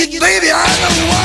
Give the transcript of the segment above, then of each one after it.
En la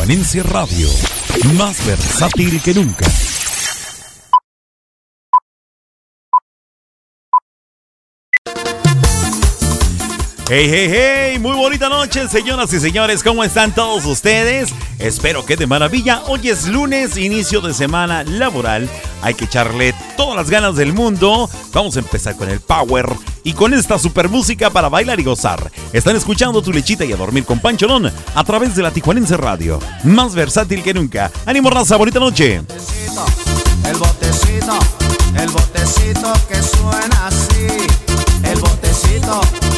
Tijuanense Radio, más versátil que nunca. Hey, hey, hey, muy bonita noche, señoras y señores, ¿cómo están todos ustedes? Espero que de maravilla. Hoy es lunes, inicio de semana laboral. Hay que echarle todas las ganas del mundo. Vamos a empezar con el power y con esta super música para bailar y gozar. Están escuchando tu lechita y a dormir con Pancholón a través de la Tijuanense Radio. Más versátil que nunca. Ánimo raza, bonita noche. El botecito, el botecito que suena así. El botecito, el botecito,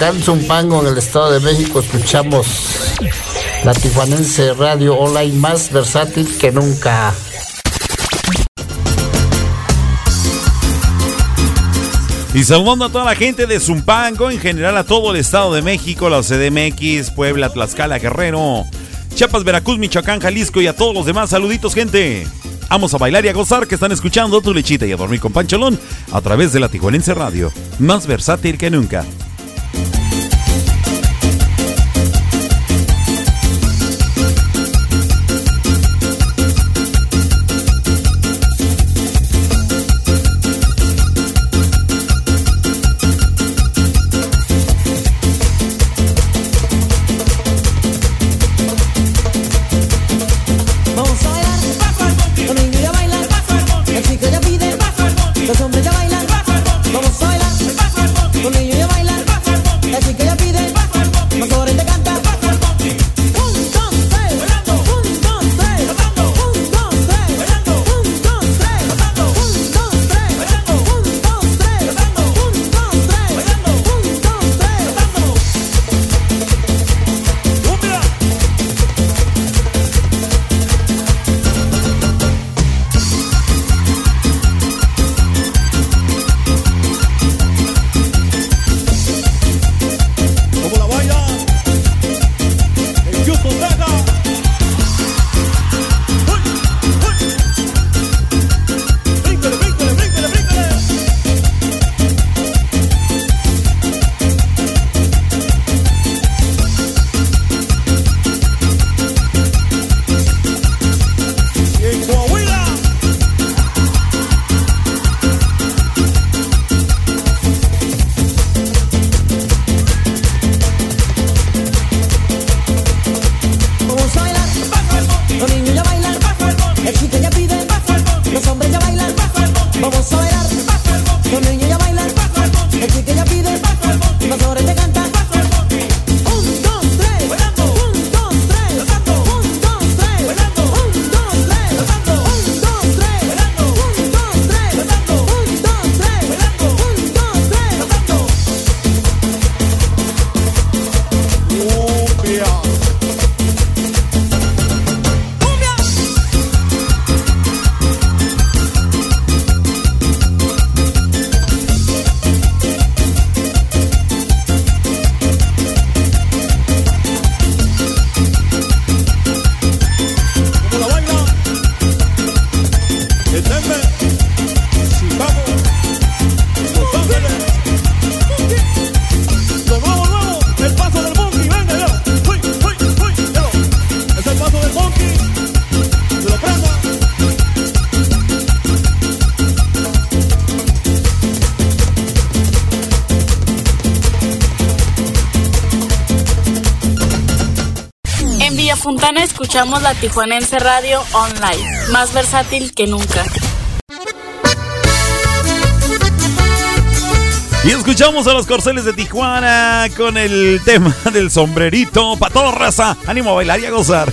Calzumpango, en el Estado de México, escuchamos la tijuanense radio online más versátil que nunca. Y saludando a toda la gente de Zumpango, en general a todo el Estado de México, la CDMX, Puebla, Tlaxcala, Guerrero, Chiapas, Veracruz, Michoacán, Jalisco y a todos los demás. Saluditos, gente. Vamos a bailar y a gozar que están escuchando tu lechita y a dormir con Pancholón a través de la Tijuanense Radio. Más versátil que nunca. Escuchamos la Tijuanense Radio Online, más versátil que nunca. Y escuchamos a los corceles de Tijuana con el tema del sombrerito. para toda raza, ánimo a bailar y a gozar.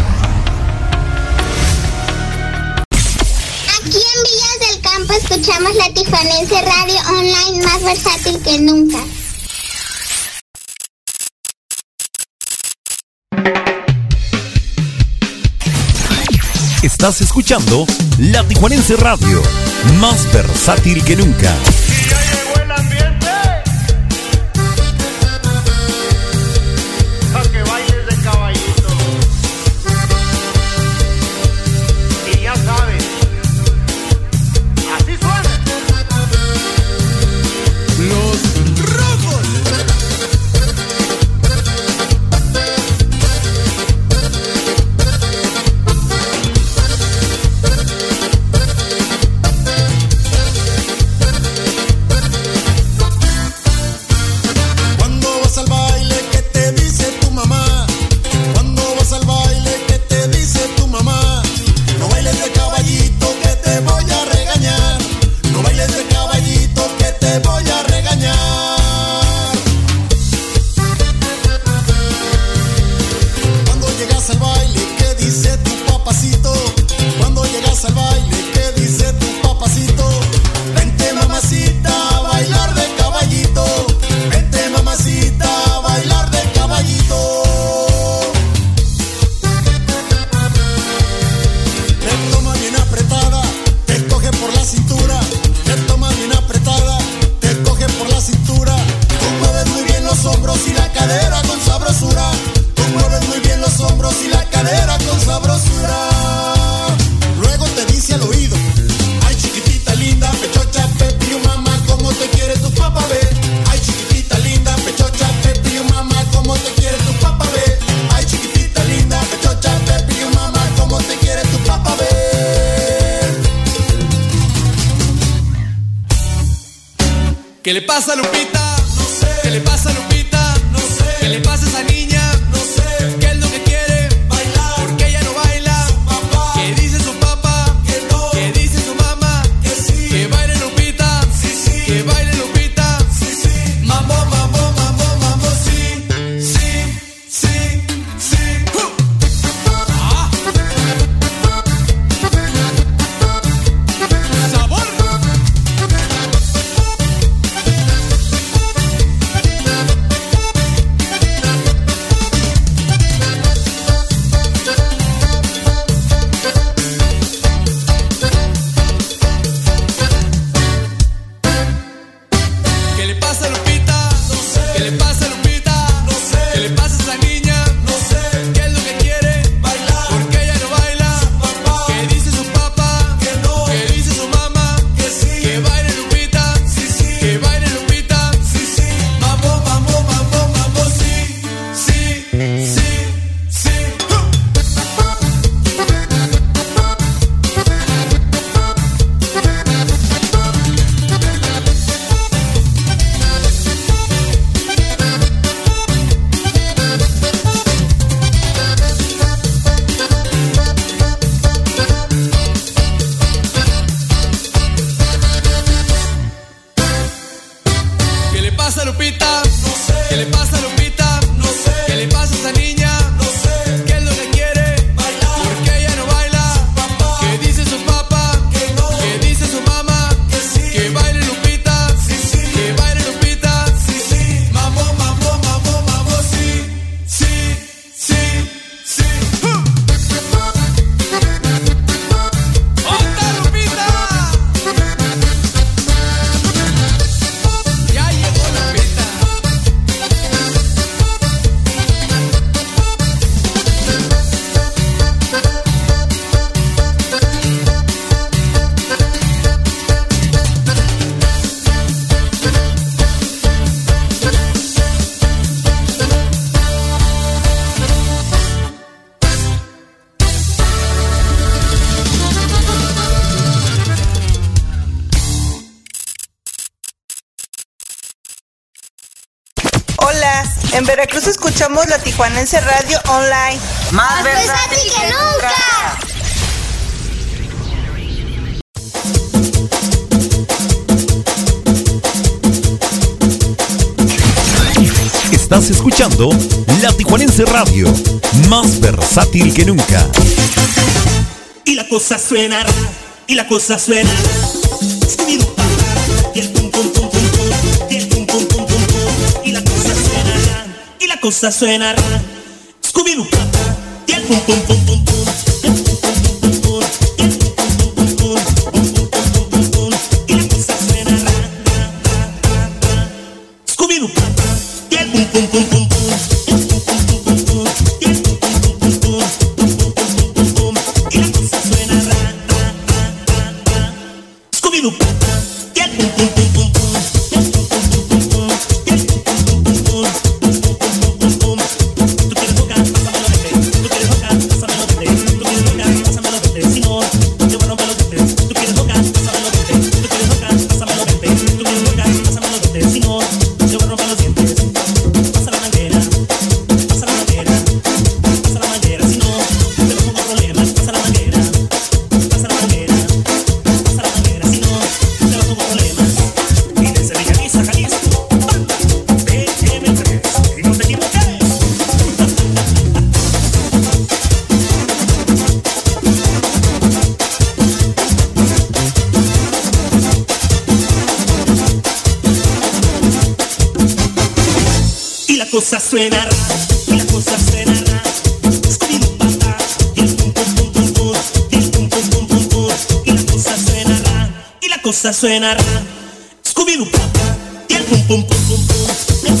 hace radio online más versátil que nunca. Estás escuchando La Tijuanense Radio, más versátil que nunca. Tijuanense Radio Online. Más, versátil que, que nunca. Estás escuchando La Tijuanense Radio, más versátil que nunca. Y la cosa suena, y la cosa suena. cosa suena. Scooby-Doo, y el pum pum pum. cosa suena rara. Scooby-Doo, y el pum pum pum pum pum.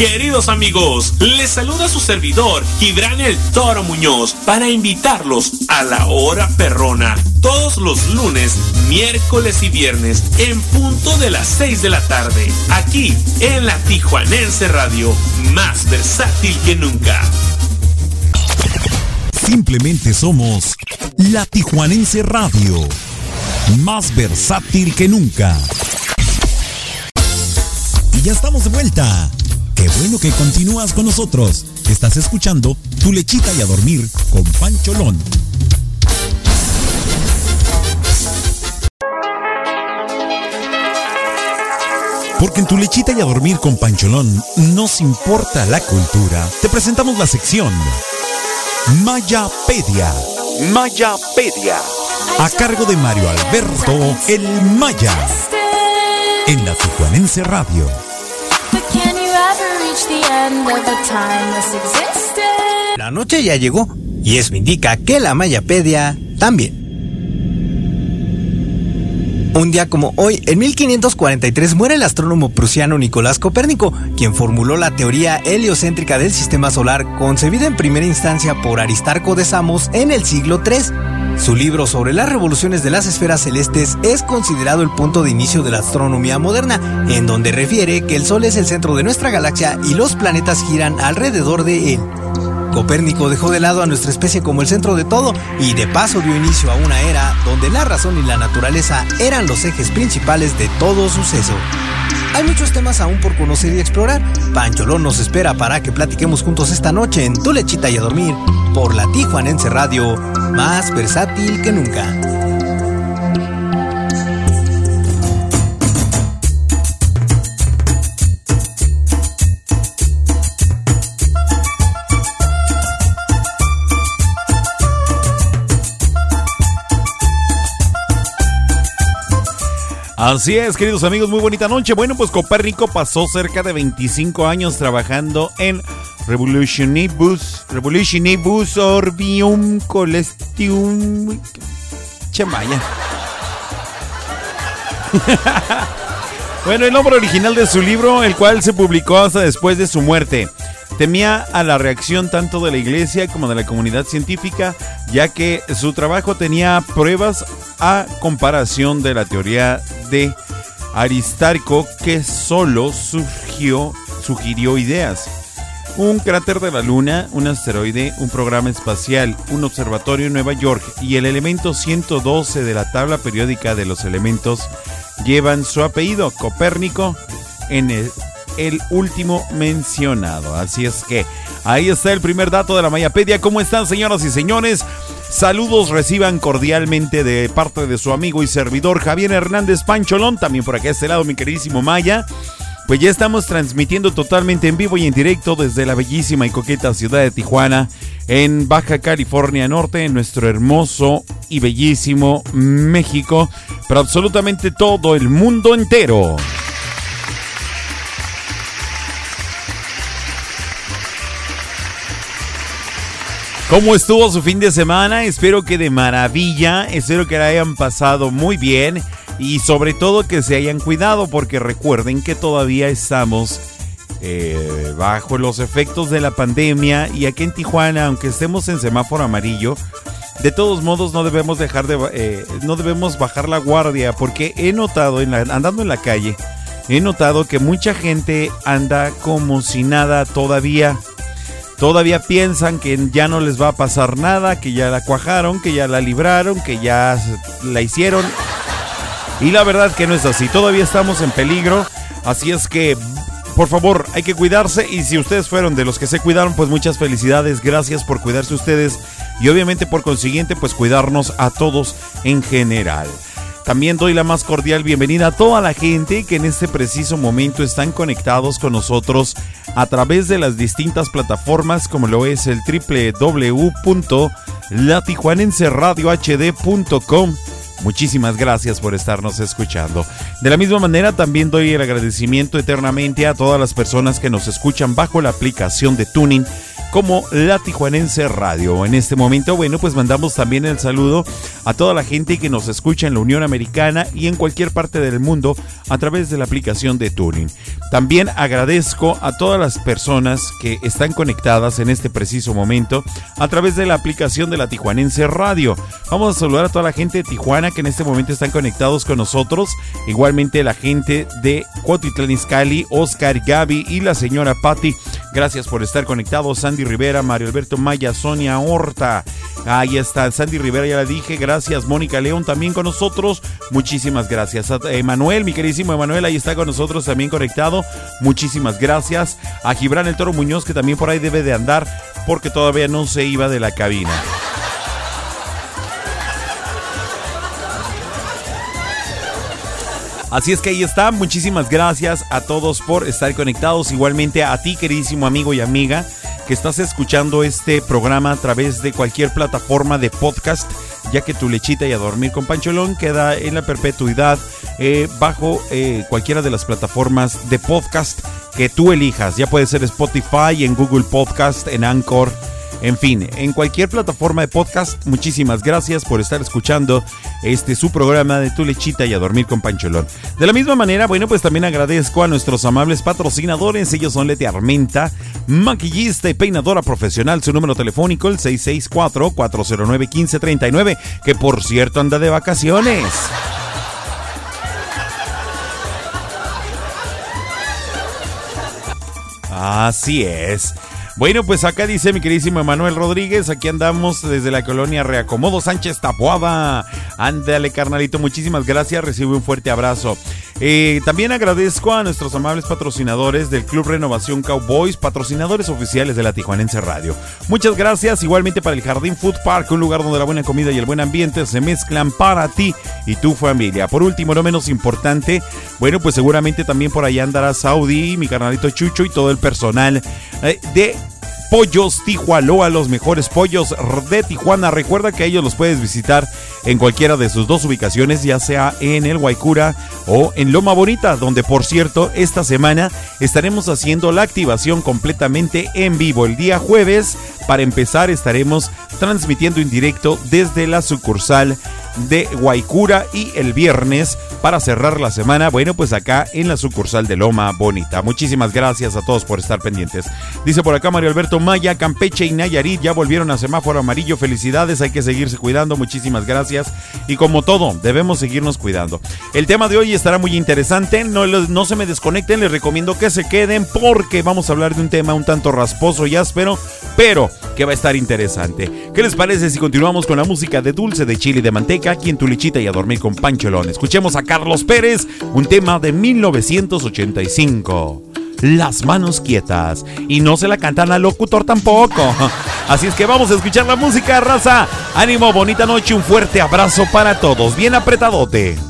Queridos amigos, les saluda su servidor, Gibran el Toro Muñoz, para invitarlos a la hora perrona, todos los lunes, miércoles y viernes, en punto de las 6 de la tarde, aquí en la Tijuanense Radio, más versátil que nunca. Simplemente somos la Tijuanense Radio, más versátil que nunca. Y ya estamos de vuelta. Qué bueno que continúas con nosotros. Estás escuchando Tu lechita y a dormir con Pancholón. Porque en tu lechita y a dormir con Pancholón nos importa la cultura. Te presentamos la sección Mayapedia. Mayapedia. A cargo de Mario Alberto El Maya. En la Tijuanense Radio. La noche ya llegó y eso indica que la Mayapedia también. Un día como hoy, en 1543, muere el astrónomo prusiano Nicolás Copérnico, quien formuló la teoría heliocéntrica del sistema solar, concebida en primera instancia por Aristarco de Samos en el siglo III. Su libro sobre las revoluciones de las esferas celestes es considerado el punto de inicio de la astronomía moderna, en donde refiere que el Sol es el centro de nuestra galaxia y los planetas giran alrededor de él. Copérnico dejó de lado a nuestra especie como el centro de todo y de paso dio inicio a una era donde la razón y la naturaleza eran los ejes principales de todo suceso. Hay muchos temas aún por conocer y explorar. Pancholón nos espera para que platiquemos juntos esta noche en Tu Lechita y a Dormir por la Tijuanense Radio, más versátil que nunca. Así es, queridos amigos, muy bonita noche. Bueno, pues Copérnico pasó cerca de 25 años trabajando en Revolutionibus, Revolutionibus Orbium Colestium. Chamaya. bueno, el nombre original de su libro, el cual se publicó hasta después de su muerte. Temía a la reacción tanto de la iglesia como de la comunidad científica, ya que su trabajo tenía pruebas a comparación de la teoría de Aristarco que solo surgió, sugirió ideas. Un cráter de la Luna, un asteroide, un programa espacial, un observatorio en Nueva York y el elemento 112 de la tabla periódica de los elementos llevan su apellido, Copérnico, en el, el último mencionado. Así es que ahí está el primer dato de la Mayapedia. ¿Cómo están, señoras y señores? Saludos reciban cordialmente de parte de su amigo y servidor Javier Hernández Pancholón, también por acá a este lado mi queridísimo Maya. Pues ya estamos transmitiendo totalmente en vivo y en directo desde la bellísima y coqueta ciudad de Tijuana, en Baja California Norte, en nuestro hermoso y bellísimo México, pero absolutamente todo el mundo entero. ¿Cómo estuvo su fin de semana? Espero que de maravilla, espero que la hayan pasado muy bien y sobre todo que se hayan cuidado porque recuerden que todavía estamos eh, bajo los efectos de la pandemia y aquí en Tijuana, aunque estemos en semáforo amarillo, de todos modos no debemos dejar de eh, no debemos bajar la guardia porque he notado en andando en la calle he notado que mucha gente anda como si nada todavía todavía piensan que ya no les va a pasar nada que ya la cuajaron que ya la libraron que ya la hicieron. Y la verdad que no es así. Todavía estamos en peligro. Así es que por favor, hay que cuidarse. Y si ustedes fueron de los que se cuidaron, pues muchas felicidades, gracias por cuidarse ustedes. Y obviamente por consiguiente, pues cuidarnos a todos en general. También doy la más cordial bienvenida a toda la gente que en este preciso momento están conectados con nosotros a través de las distintas plataformas como lo es el www.latijuanenseradiohd.com Muchísimas gracias por estarnos escuchando. De la misma manera, también doy el agradecimiento eternamente a todas las personas que nos escuchan bajo la aplicación de Tuning como La Tijuanense Radio. En este momento, bueno, pues mandamos también el saludo a toda la gente que nos escucha en la Unión Americana y en cualquier parte del mundo a través de la aplicación de Tuning. También agradezco a todas las personas que están conectadas en este preciso momento a través de la aplicación de la Tijuanense Radio. Vamos a saludar a toda la gente de Tijuana que en este momento están conectados con nosotros. Igualmente la gente de Cuautitlán Izcalli, Oscar, Gaby y la señora Patti. Gracias por estar conectados. Sandy Rivera, Mario Alberto Maya, Sonia Horta. Ahí está, Sandy Rivera, ya la dije. Gracias, Mónica León también con nosotros. Muchísimas gracias. Emanuel, mi queridísimo Emanuel, ahí está con nosotros también conectado. Muchísimas gracias. A Gibran el Toro Muñoz, que también por ahí debe de andar porque todavía no se iba de la cabina. Así es que ahí está. Muchísimas gracias a todos por estar conectados. Igualmente a ti, queridísimo amigo y amiga, que estás escuchando este programa a través de cualquier plataforma de podcast, ya que tu lechita y a dormir con Pancholón queda en la perpetuidad eh, bajo eh, cualquiera de las plataformas de podcast que tú elijas. Ya puede ser Spotify, en Google Podcast, en Anchor. En fin, en cualquier plataforma de podcast, muchísimas gracias por estar escuchando este su programa de Tu Lechita y a Dormir con Pancholón. De la misma manera, bueno, pues también agradezco a nuestros amables patrocinadores. Ellos son Leti Armenta, maquillista y peinadora profesional. Su número telefónico, el 664-409-1539, que por cierto anda de vacaciones. Así es. Bueno, pues acá dice mi queridísimo Emanuel Rodríguez, aquí andamos desde la colonia Reacomodo Sánchez Tapuada. Ándale, carnalito, muchísimas gracias, recibe un fuerte abrazo. También agradezco a nuestros amables patrocinadores del Club Renovación Cowboys, patrocinadores oficiales de la Tijuanense Radio. Muchas gracias, igualmente para el Jardín Food Park, un lugar donde la buena comida y el buen ambiente se mezclan para ti y tu familia. Por último, no menos importante, bueno, pues seguramente también por allá andará Saudi, mi carnalito Chucho y todo el personal eh, de Pollos Tijualoa, los mejores pollos de Tijuana. Recuerda que ellos los puedes visitar en cualquiera de sus dos ubicaciones, ya sea en el Guaycura o en Loma Bonita, donde por cierto, esta semana estaremos haciendo la activación completamente en vivo. El día jueves, para empezar, estaremos transmitiendo en directo desde la sucursal de Guaycura y el viernes para cerrar la semana, bueno, pues acá en la sucursal de Loma Bonita. Muchísimas gracias a todos por estar pendientes. Dice por acá Mario Alberto Maya, Campeche y Nayarit ya volvieron a semáforo amarillo. Felicidades, hay que seguirse cuidando. Muchísimas gracias. Y como todo, debemos seguirnos cuidando. El tema de hoy estará muy interesante. No, no se me desconecten, les recomiendo que se queden porque vamos a hablar de un tema un tanto rasposo y áspero, pero que va a estar interesante. ¿Qué les parece si continuamos con la música de dulce de chile de manteca aquí en tu lechita y a dormir con Pancholón? Escuchemos a Carlos Pérez, un tema de 1985. Las manos quietas. Y no se la cantan al locutor tampoco. Así es que vamos a escuchar la música, raza. Ánimo, bonita noche, un fuerte abrazo para todos. Bien apretadote.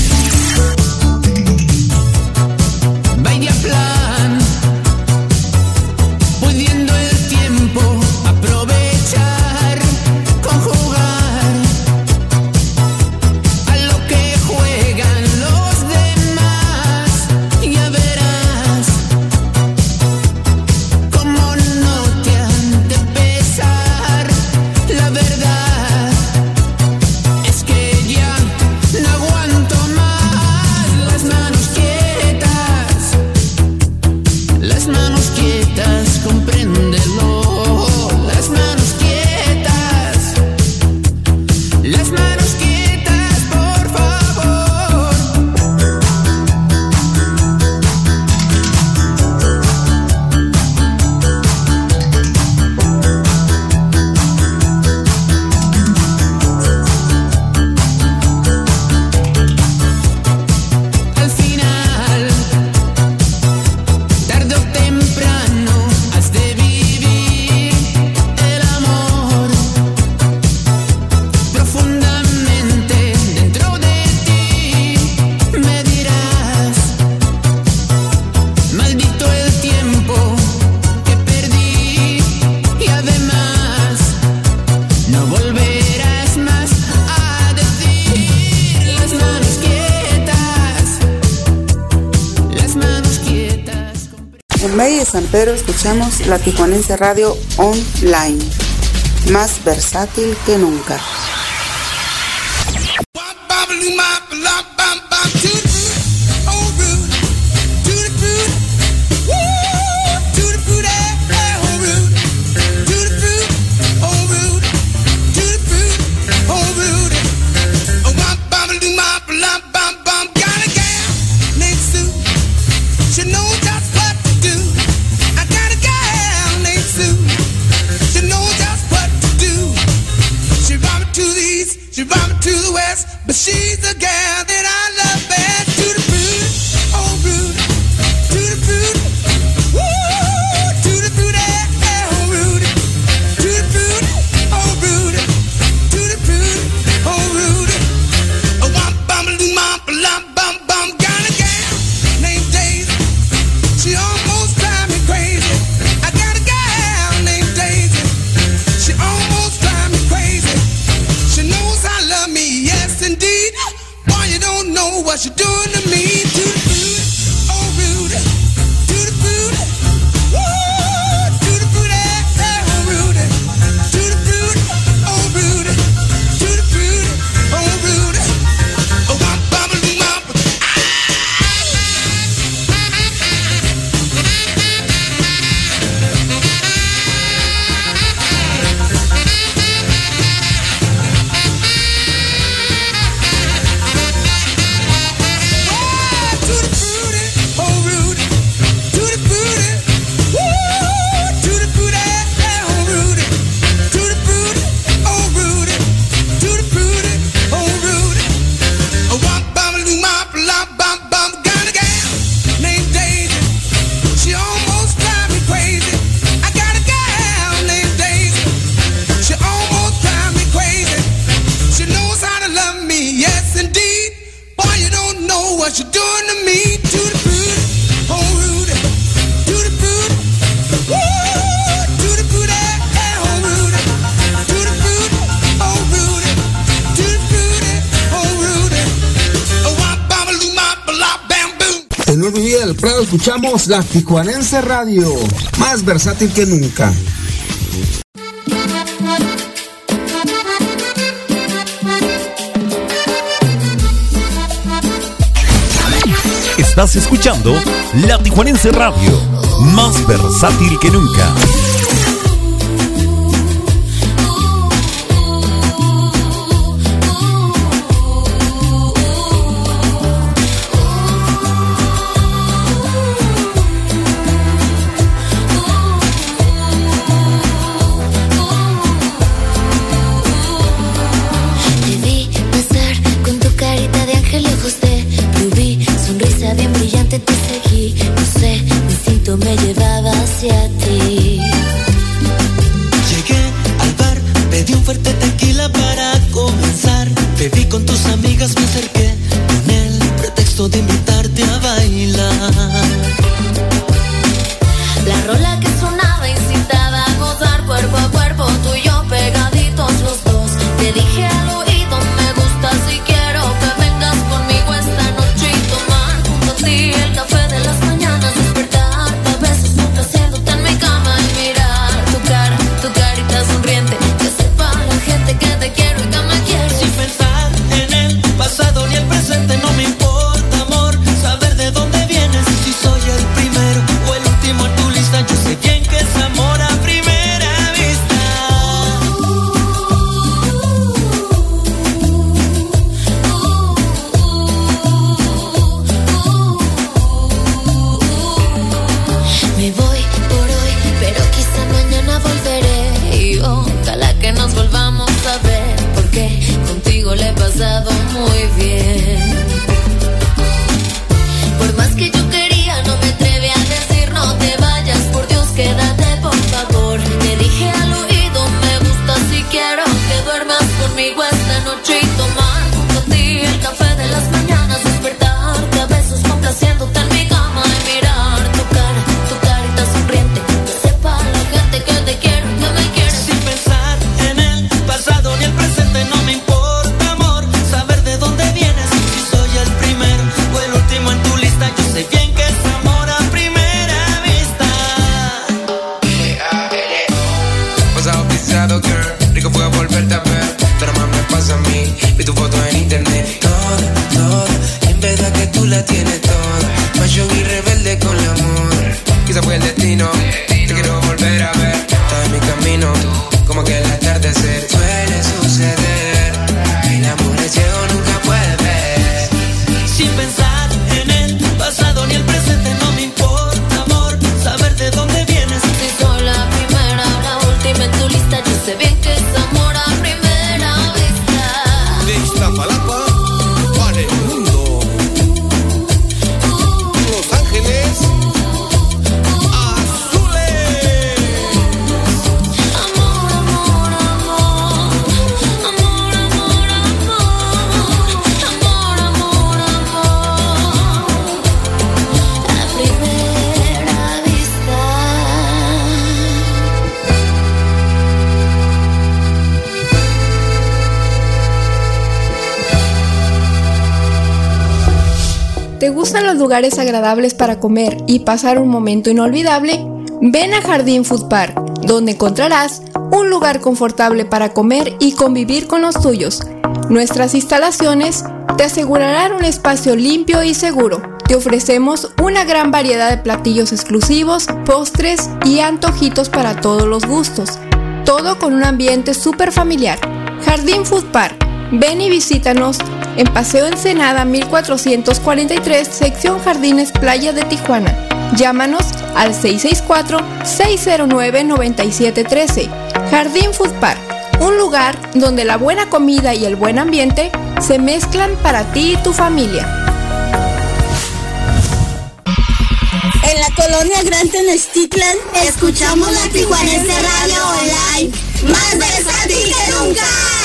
Escuchemos la Tijuanense Radio Online, más versátil que nunca. La Tijuanense Radio, más versátil que nunca. Estás escuchando La Tijuanense Radio, más versátil que nunca. para comer y pasar un momento inolvidable, ven a Jardín Food Park, donde encontrarás un lugar confortable para comer y convivir con los tuyos. Nuestras instalaciones te asegurarán un espacio limpio y seguro. Te ofrecemos una gran variedad de platillos exclusivos, postres y antojitos para todos los gustos. Todo con un ambiente súper familiar. Jardín Food Park. Ven y visítanos en Paseo Ensenada 1443, sección Jardines Playa de Tijuana. Llámanos al 664-609-9713. Jardín Food Park, un lugar donde la buena comida y el buen ambiente se mezclan para ti y tu familia. En la colonia Gran Tenochtitlan escuchamos la Tijuanense Radio Online, más versátil que nunca.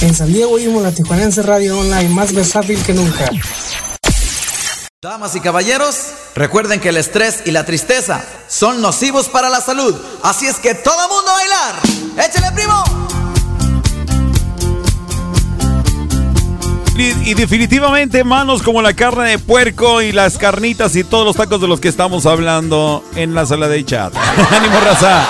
En San Diego oímos la Tijuanense Radio Online más versátil que nunca. Damas y caballeros, recuerden que el estrés y la tristeza son nocivos para la salud. Así es que todo mundo a bailar. ¡Échale, primo! Y, y definitivamente manos como la carne de puerco y las carnitas y todos los tacos de los que estamos hablando en la sala de chat. ¡Ánimo, raza!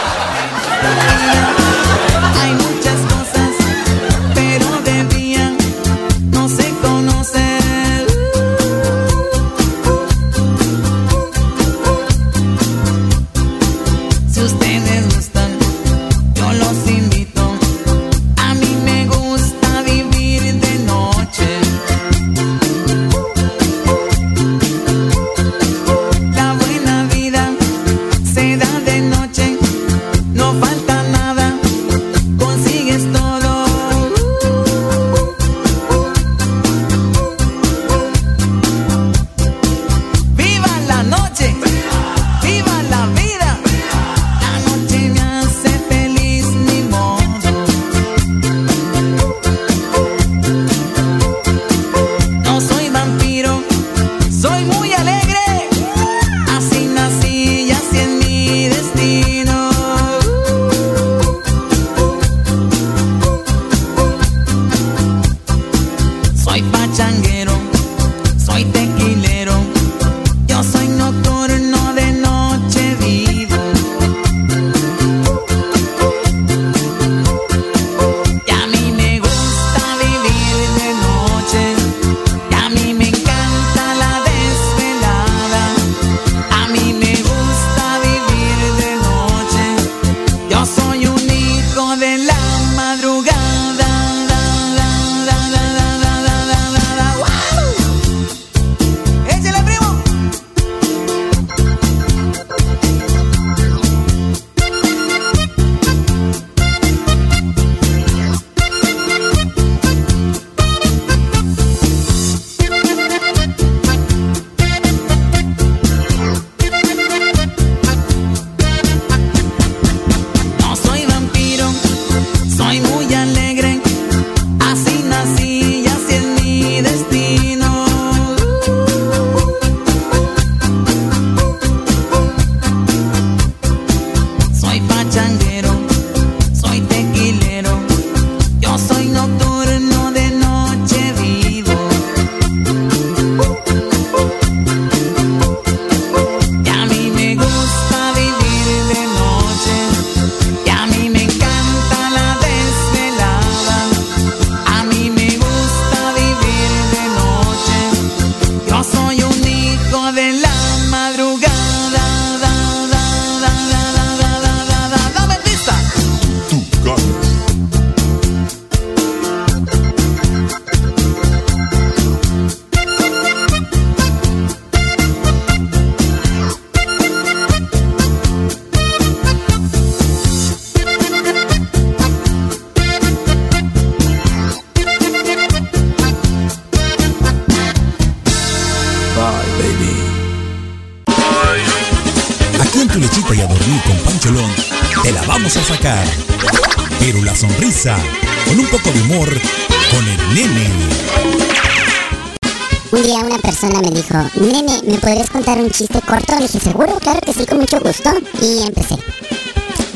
Contar un chiste corto? Le dije, seguro, claro que sí, con mucho gusto. Y empecé.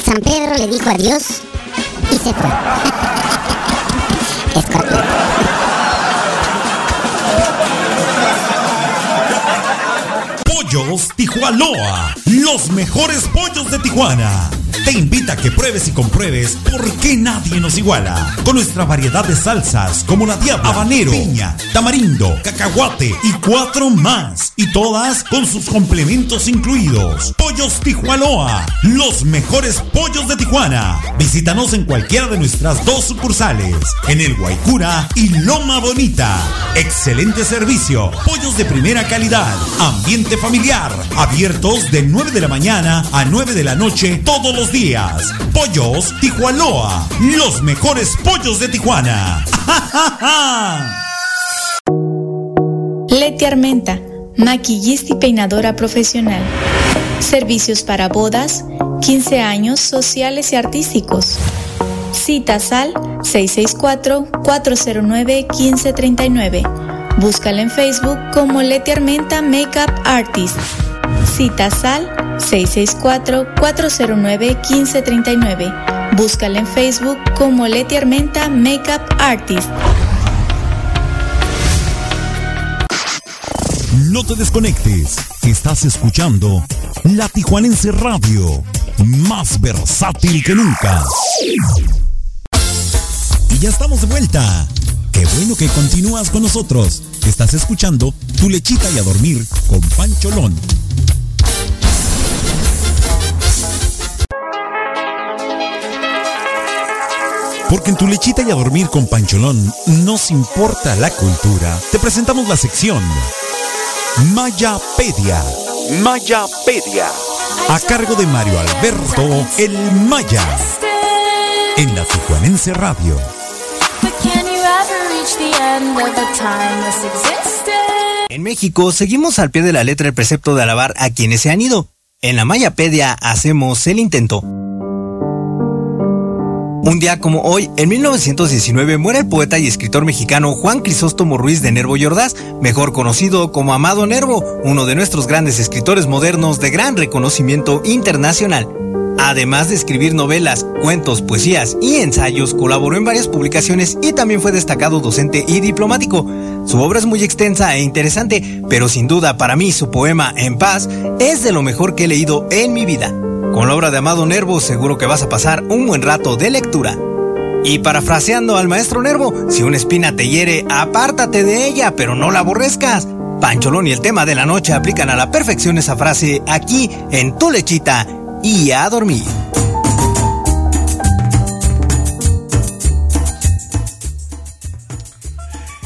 San Pedro le dijo adiós y se fue. es corto. Pollos Tijuanoa, los mejores pollos de Tijuana. Te invita a que pruebes y compruebes por qué nadie nos iguala. Con nuestra variedad de salsas como la diabla, habanero, piña, tamarindo, cacahuate y cuatro más. Y todas con sus complementos incluidos. Pollos Tijuanoa, los mejores pollos de Tijuana. Visítanos en cualquiera de nuestras dos sucursales, en el Guaycura y Loma Bonita. Excelente servicio, pollos de primera calidad, ambiente familiar, abiertos de 9 de la mañana a 9 de la noche todos los días. Pollos Tijuanoa, los mejores pollos de Tijuana. Leti Armenta, maquillista y peinadora profesional. Servicios para bodas, 15 años sociales y artísticos. Citas al 664-409-1539. Búscala en Facebook como Leti Armenta Makeup Artist. Citas al 664-409-1539. Búscala en Facebook como Leti Armenta Makeup Artist. No te desconectes. Estás escuchando La Tijuanense Radio, más versátil que nunca. Y ya estamos de vuelta. Qué bueno que continúas con nosotros. Estás escuchando Tu lechita y a dormir con Pancholón. Porque en tu lechita y a dormir con Pancholón nos importa la cultura. Te presentamos la sección Mayapedia. Mayapedia. A cargo de Mario Alberto El Maya. En la Tijuanense Radio. En México seguimos al pie de la letra el precepto de alabar a quienes se han ido. En la Mayapedia hacemos el intento. Un día como hoy, en 1919, muere el poeta y escritor mexicano Juan Crisóstomo Ruiz de Nervo y mejor conocido como Amado Nervo, uno de nuestros grandes escritores modernos de gran reconocimiento internacional. Además de escribir novelas, cuentos, poesías y ensayos, colaboró en varias publicaciones y también fue destacado docente y diplomático. Su obra es muy extensa e interesante, pero sin duda para mí su poema En paz es de lo mejor que he leído en mi vida. Con la obra de Amado Nervo seguro que vas a pasar un buen rato de lectura. Y parafraseando al maestro Nervo, si una espina te hiere, apártate de ella, pero no la aborrezcas. Pancholón y el tema de la noche aplican a la perfección esa frase aquí en Tu Lechita y a dormir.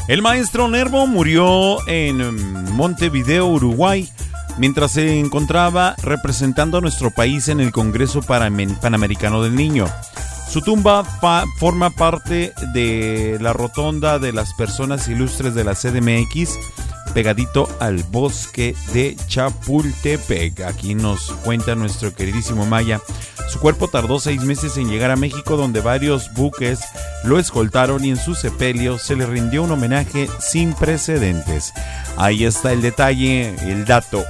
El maestro Nervo murió en Montevideo, Uruguay, mientras se encontraba representando a nuestro país en el Congreso Panamericano del Niño. Su tumba forma parte de la rotonda de las personas ilustres de la CDMX, pegadito al bosque de Chapultepec. Aquí nos cuenta nuestro queridísimo Maya. Su cuerpo tardó seis meses en llegar a México, donde varios buques lo escoltaron y en su sepelio se le rindió un homenaje sin precedentes. Ahí está el detalle, el dato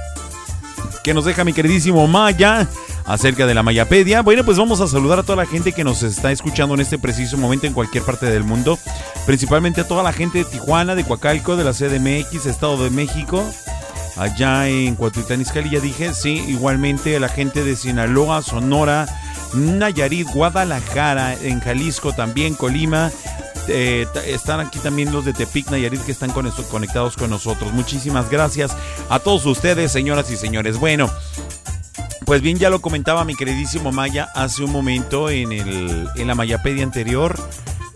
que nos deja mi queridísimo Maya acerca de la Mayapedia. Bueno, pues vamos a saludar a toda la gente que nos está escuchando en este preciso momento en cualquier parte del mundo. Principalmente a toda la gente de Tijuana, de Coacalco, de la CDMX, Estado de México. Allá en Cuautitlán Izcalli, ya dije, sí, igualmente a la gente de Sinaloa, Sonora, Nayarit, Guadalajara, en Jalisco también, Colima, eh, están aquí también los de Tepic Nayarit que están con eso- conectados con nosotros. Muchísimas gracias a todos ustedes, señoras y señores. Bueno, pues bien, ya lo comentaba mi queridísimo Maya hace un momento en, el, en la Mayapedia anterior.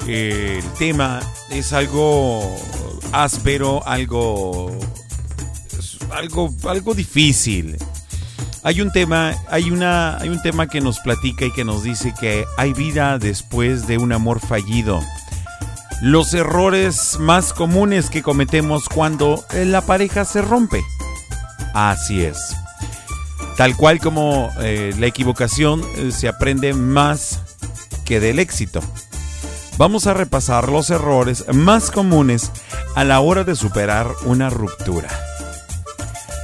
Eh, el tema es algo áspero, algo, algo, algo difícil. Hay un tema, hay una, hay un tema que nos platica y que nos dice que hay vida después de un amor fallido. Los errores más comunes que cometemos cuando la pareja se rompe. Así es. Tal cual como eh, la equivocación eh, se aprende más que del éxito. Vamos a repasar los errores más comunes a la hora de superar una ruptura.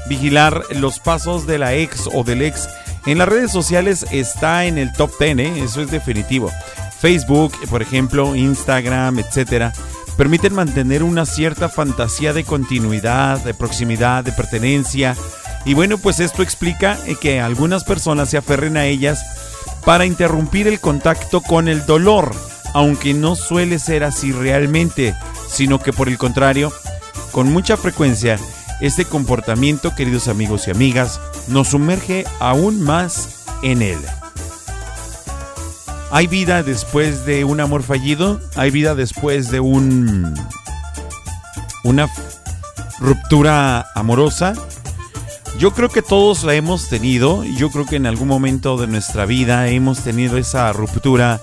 Vigilar los pasos de la ex o del ex en las redes sociales está en el top 10, ¿eh? eso es definitivo. Facebook, por ejemplo, Instagram, etcétera, permiten mantener una cierta fantasía de continuidad, de proximidad, de pertenencia. Y bueno, pues esto explica eh, que algunas personas se aferren a ellas para interrumpir el contacto con el dolor, aunque no suele ser así realmente, sino que por el contrario, con mucha frecuencia, este comportamiento, queridos amigos y amigas, nos sumerge aún más en él. ¿Hay vida después de un amor fallido? ¿Hay vida después de un una ruptura amorosa? Yo creo que todos la hemos tenido. Yo creo que en algún momento de nuestra vida hemos tenido esa ruptura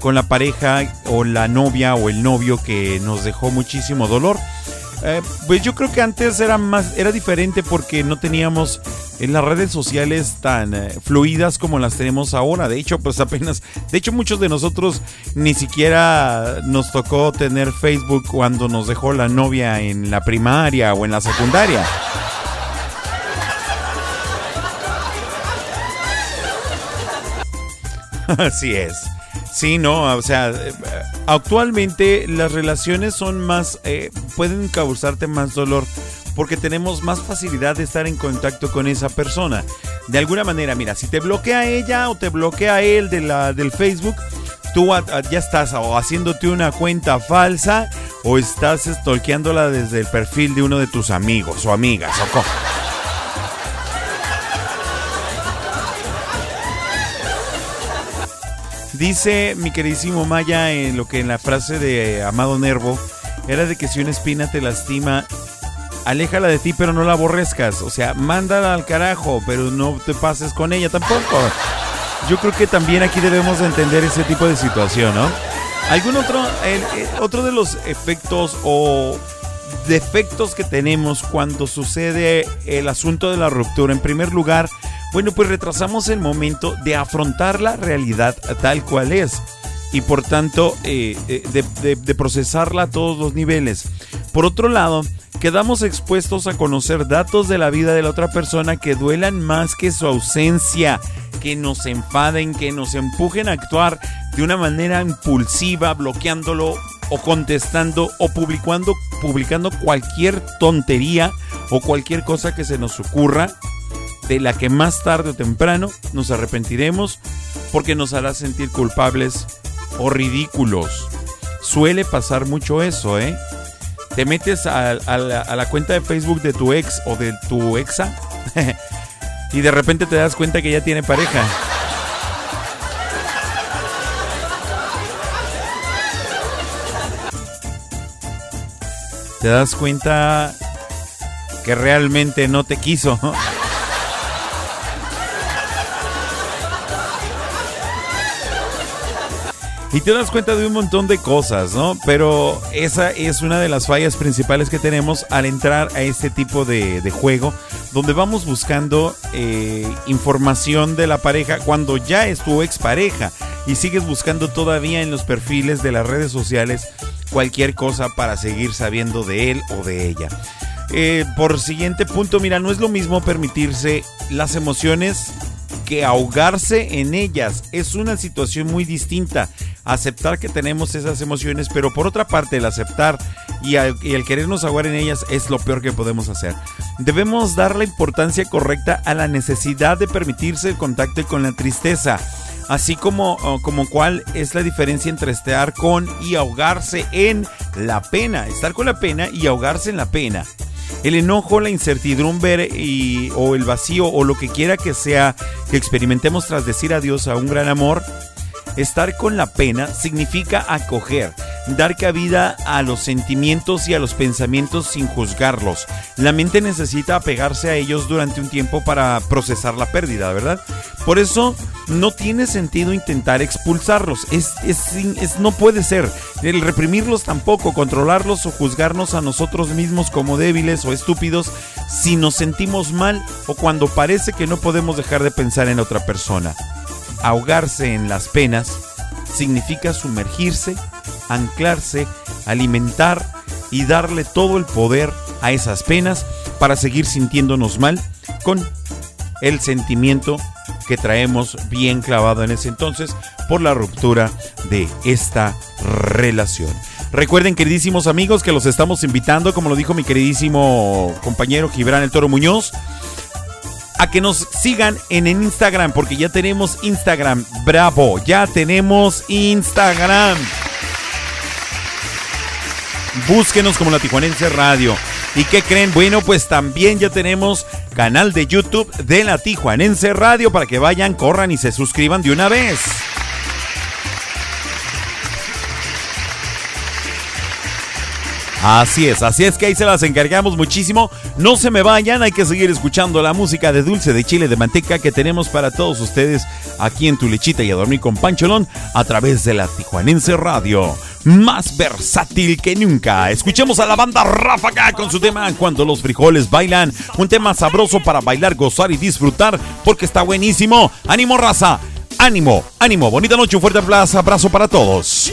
con la pareja o la novia o el novio que nos dejó muchísimo dolor. Eh, pues yo creo que antes era más, era diferente porque no teníamos en las redes sociales tan eh, fluidas como las tenemos ahora. De hecho, pues apenas, de hecho muchos de nosotros ni siquiera nos tocó tener Facebook cuando nos dejó la novia en la primaria o en la secundaria. Así es. Sí, no, o sea, eh, actualmente las relaciones son más, eh, pueden causarte más dolor porque tenemos más facilidad de estar en contacto con esa persona. De alguna manera, mira, si te bloquea ella o te bloquea él de la, del Facebook, tú ya estás o haciéndote una cuenta falsa o estás stalkeándola desde el perfil de uno de tus amigos o amigas. O Dice mi queridísimo Maya en lo que en la frase de Amado Nervo era de que si una espina te lastima, aléjala de ti, pero no la aborrezcas. O sea, mándala al carajo, pero no te pases con ella tampoco. Yo creo que también aquí debemos de entender ese tipo de situación, ¿no? ¿Algún otro, eh, otro de los efectos o defectos que tenemos cuando sucede el asunto de la ruptura? En primer lugar, bueno, pues retrasamos el momento de afrontar la realidad tal cual es. y por tanto eh, eh, de, de- procesarla a todos los niveles. Por otro lado, quedamos expuestos a conocer datos de la vida de la otra persona que duelan más que su ausencia, que nos enfaden, que nos empujen a actuar de una manera impulsiva, bloqueándolo o contestando o publicando, publicando cualquier tontería o cualquier cosa que se nos ocurra de la que más tarde o temprano nos arrepentiremos porque nos hará sentir culpables o ridículos. Suele pasar mucho eso, ¿eh? Te metes a, la, a la cuenta de Facebook de tu ex o de tu exa y de repente te das cuenta que ya tiene pareja. Te das cuenta que realmente no te quiso. Y te das cuenta de un montón de cosas, ¿no? Pero esa es una de las fallas principales que tenemos al entrar a este tipo de, juego, donde vamos buscando eh, información de la pareja cuando ya es tu expareja y sigues buscando todavía en los perfiles de las redes sociales cualquier cosa para seguir sabiendo de él o de ella. Eh, por siguiente punto, mira, no es lo mismo permitirse las emociones que ahogarse en ellas. Es una situación muy distinta. Aceptar que tenemos esas emociones, pero por otra parte el aceptar y, el querernos ahogar en ellas es lo peor que podemos hacer. Debemos dar la importancia correcta a la necesidad de permitirse el contacto con la tristeza. Así como, como cuál es la diferencia entre estar con y ahogarse en la pena. Estar con la pena y ahogarse en la pena. El enojo, la incertidumbre o el vacío o lo que quiera que sea que experimentemos tras decir adiós a un gran amor, estar con la pena significa acoger, dar cabida a los sentimientos y a los pensamientos sin juzgarlos. La mente necesita apegarse a ellos durante un tiempo para procesar la pérdida, ¿verdad? Por eso no tiene sentido intentar expulsarlos. Es, es- no puede ser. El reprimirlos tampoco, controlarlos o juzgarnos a nosotros mismos como débiles o estúpidos si nos sentimos mal o cuando parece que no podemos dejar de pensar en otra persona. Ahogarse en las penas significa sumergirse, anclarse, alimentar y darle todo el poder a esas penas para seguir sintiéndonos mal con el sentimiento que traemos bien clavado en ese entonces por la ruptura de esta relación. Recuerden, queridísimos amigos, que los estamos invitando, como lo dijo mi queridísimo compañero Gibran el Toro Muñoz, a que nos sigan en el Instagram, porque ya tenemos Instagram. Bravo, ya tenemos Instagram. Búsquenos como la Tijuanense Radio. ¿Y qué creen? Bueno, pues también ya tenemos canal de YouTube de la Tijuanense Radio para que vayan, corran y se suscriban de una vez. Así es, así es que ahí se las encargamos muchísimo. No se me vayan, hay que seguir escuchando la música de dulce de chile de manteca que tenemos para todos ustedes aquí en Tu Lechita y a dormir con Pancholón a través de la Tijuanense Radio. Más versátil que nunca. Escuchemos a la banda Ráfaga con su tema Cuando los frijoles bailan. Un tema sabroso para bailar, gozar y disfrutar porque está buenísimo. ¡Ánimo, raza! ¡Ánimo! ¡Ánimo! Bonita noche, un fuerte abrazo para todos.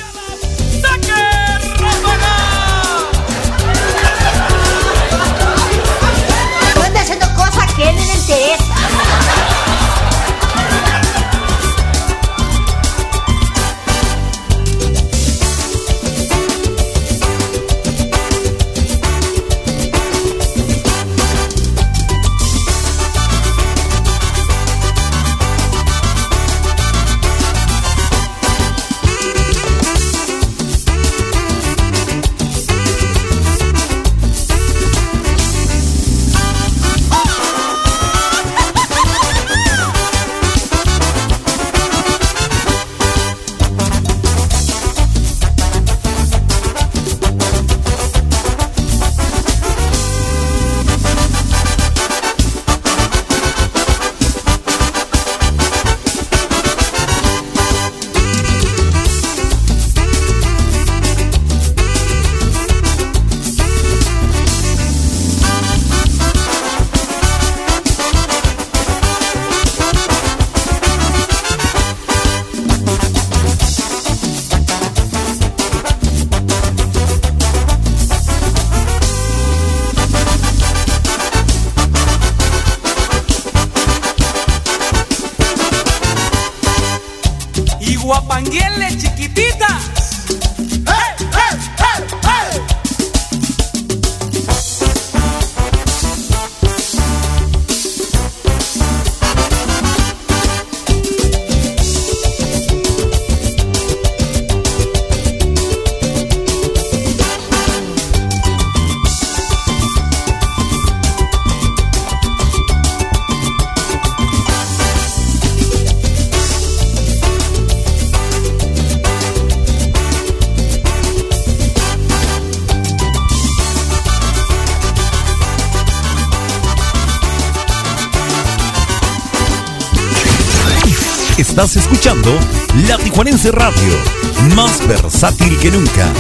La Tijuanense Radio, más versátil que nunca.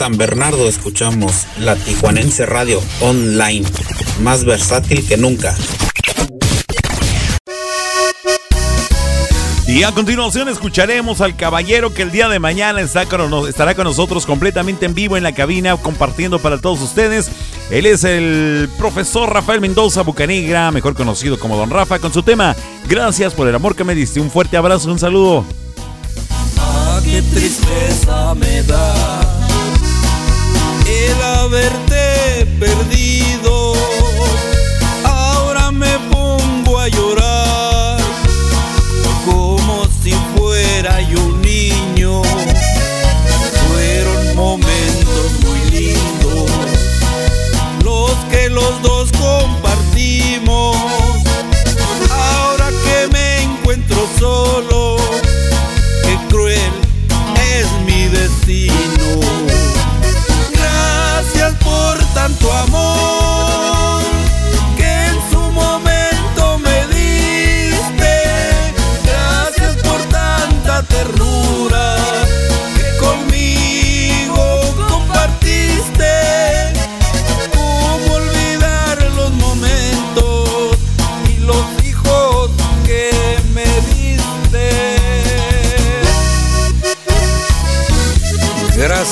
San Bernardo escuchamos la Tijuanense Radio Online, más versátil que nunca. Y a continuación escucharemos al caballero que el día de mañana estará con nosotros completamente en vivo en la cabina compartiendo para todos ustedes. Él es el profesor Rafael Mendoza Bucanegra, mejor conocido como Don Rafa, con su tema Gracias por el amor que me diste. Un fuerte abrazo, un saludo.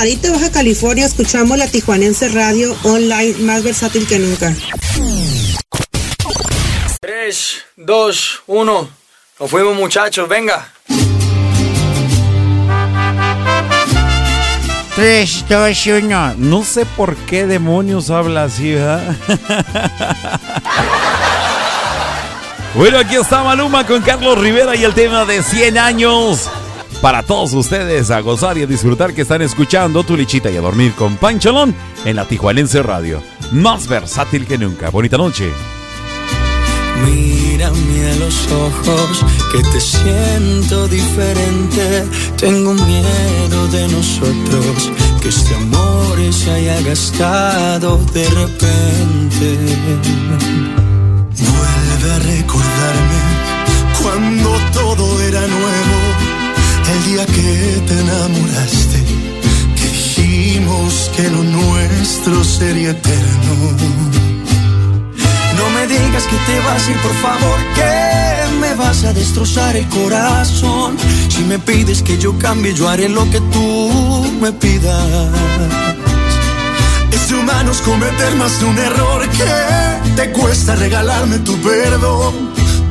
Rosarito, Baja California, escuchamos la Tijuanense Radio online más versátil que nunca. 3, 2, 1. Nos fuimos muchachos, venga. 3, 2, 1. No sé por qué demonios habla así, ¿verdad? bueno, aquí está Maluma con Carlos Rivera y el tema de 100 años. Para todos ustedes a gozar y a disfrutar que están escuchando Tu Lichita y a dormir con Pancholón en la Tijuanense Radio. Más versátil que nunca. Bonita noche. Mírame a los ojos que te siento diferente. Tengo miedo de nosotros, que este amor se haya gastado de repente. Vuelve a recordarme el día que te enamoraste, que dijimos que lo nuestro sería eterno. No me digas que te vas a ir, por favor, que me vas a destrozar el corazón. Si me pides que yo cambie, yo haré lo que tú me pidas. Es de humanos cometer más de un error que te cuesta regalarme tu perdón.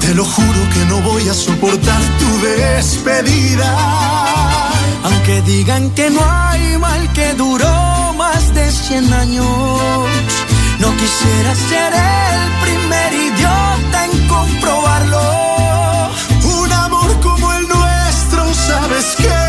Te lo juro que no voy a soportar tu despedida. Aunque digan que no hay mal que duró más de 100 años, no quisiera ser el primer idiota en comprobarlo. Un amor como el nuestro, sabes que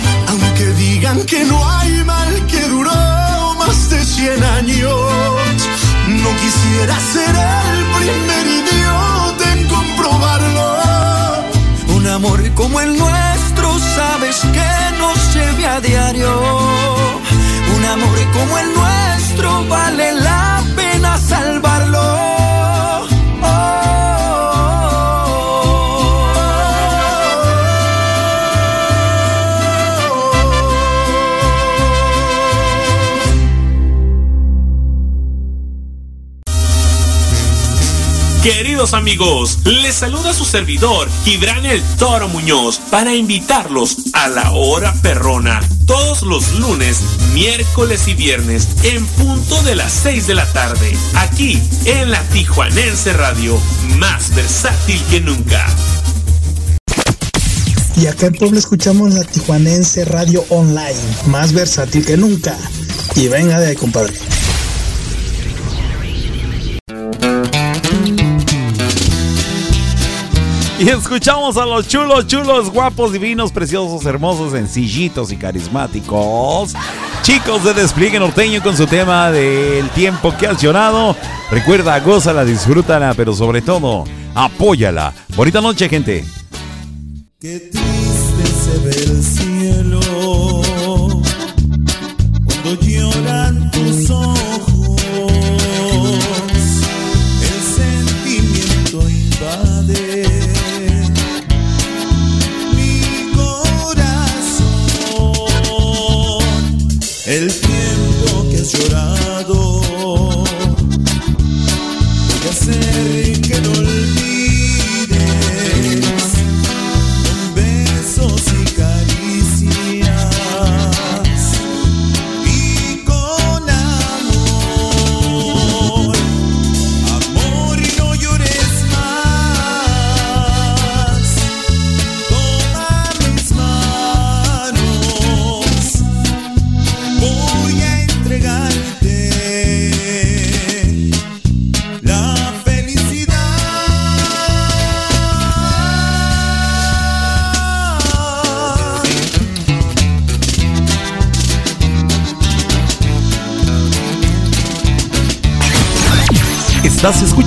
Digan que no hay mal que duró más de 100 años, no quisiera ser el primer idiota en comprobarlo. Un amor como el nuestro, sabes que no se ve a diario. Un amor como el nuestro vale la pena salvarlo. Amigos, les saluda su servidor, Gibran el Toro Muñoz, para invitarlos a la hora perrona, todos los lunes, miércoles y viernes, en punto de las 6 de la tarde, aquí en la Tijuanense Radio, más versátil que nunca. Y acá en Puebla escuchamos la Tijuanense Radio Online, más versátil que nunca. Y venga de ahí, compadre. Y escuchamos a los chulos, chulos, guapos, divinos, preciosos, hermosos, sencillitos y carismáticos. Chicos de Despliegue Norteño con su tema del tiempo que has llorado. Recuerda, gózala, disfrútala, pero sobre todo, apóyala. Bonita noche, gente.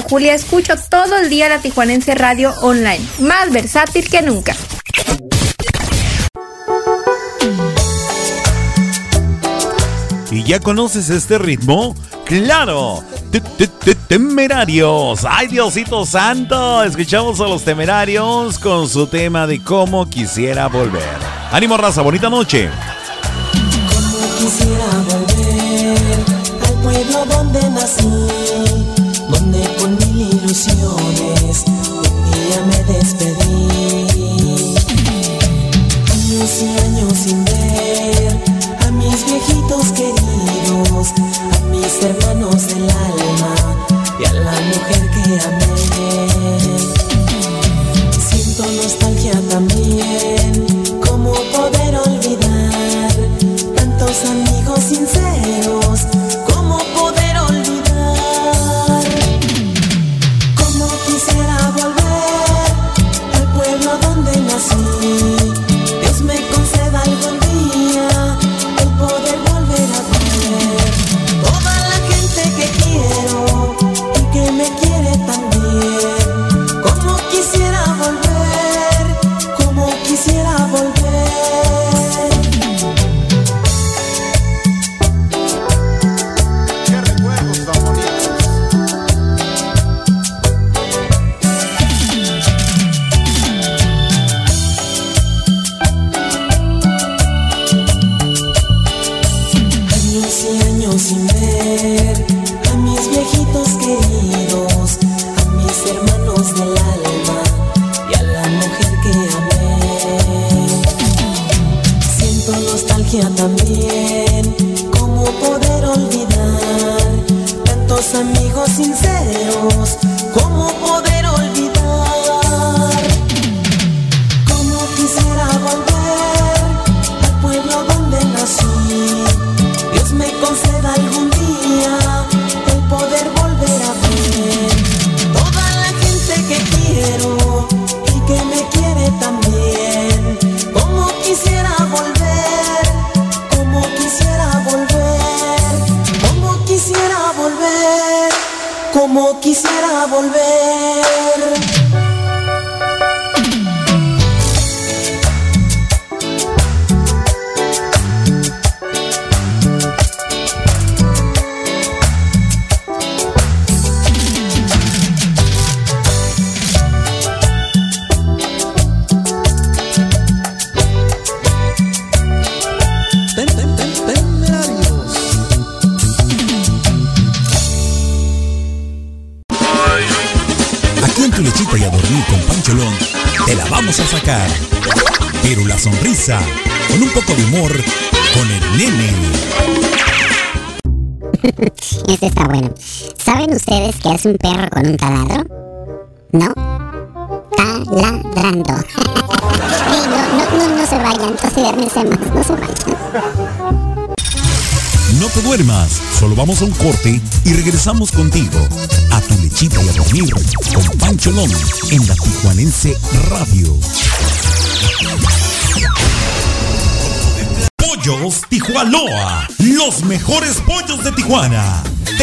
Santa Julia escucho todo el día la Tijuanense Radio Online, más versátil que nunca. ¿Y ya conoces este ritmo? ¡Claro! Te- te- te- Temerarios. ¡Ay, Diosito Santo! Escuchamos a los temerarios con su tema de cómo quisiera volver. ¡Ánimo, raza! ¡Bonita noche! Quisiera volver al pueblo donde nací, mil hace un perro con un taladro? ¿No? Taladrando. Ey, no, no, no, se vayan, duérmense más, no se vayan. No te duermas, solo vamos a un corte y regresamos contigo a tu lechita y a dormir con Pancholón en la Tijuanense Radio. Pollos Tijuanoa, los mejores pollos de Tijuana.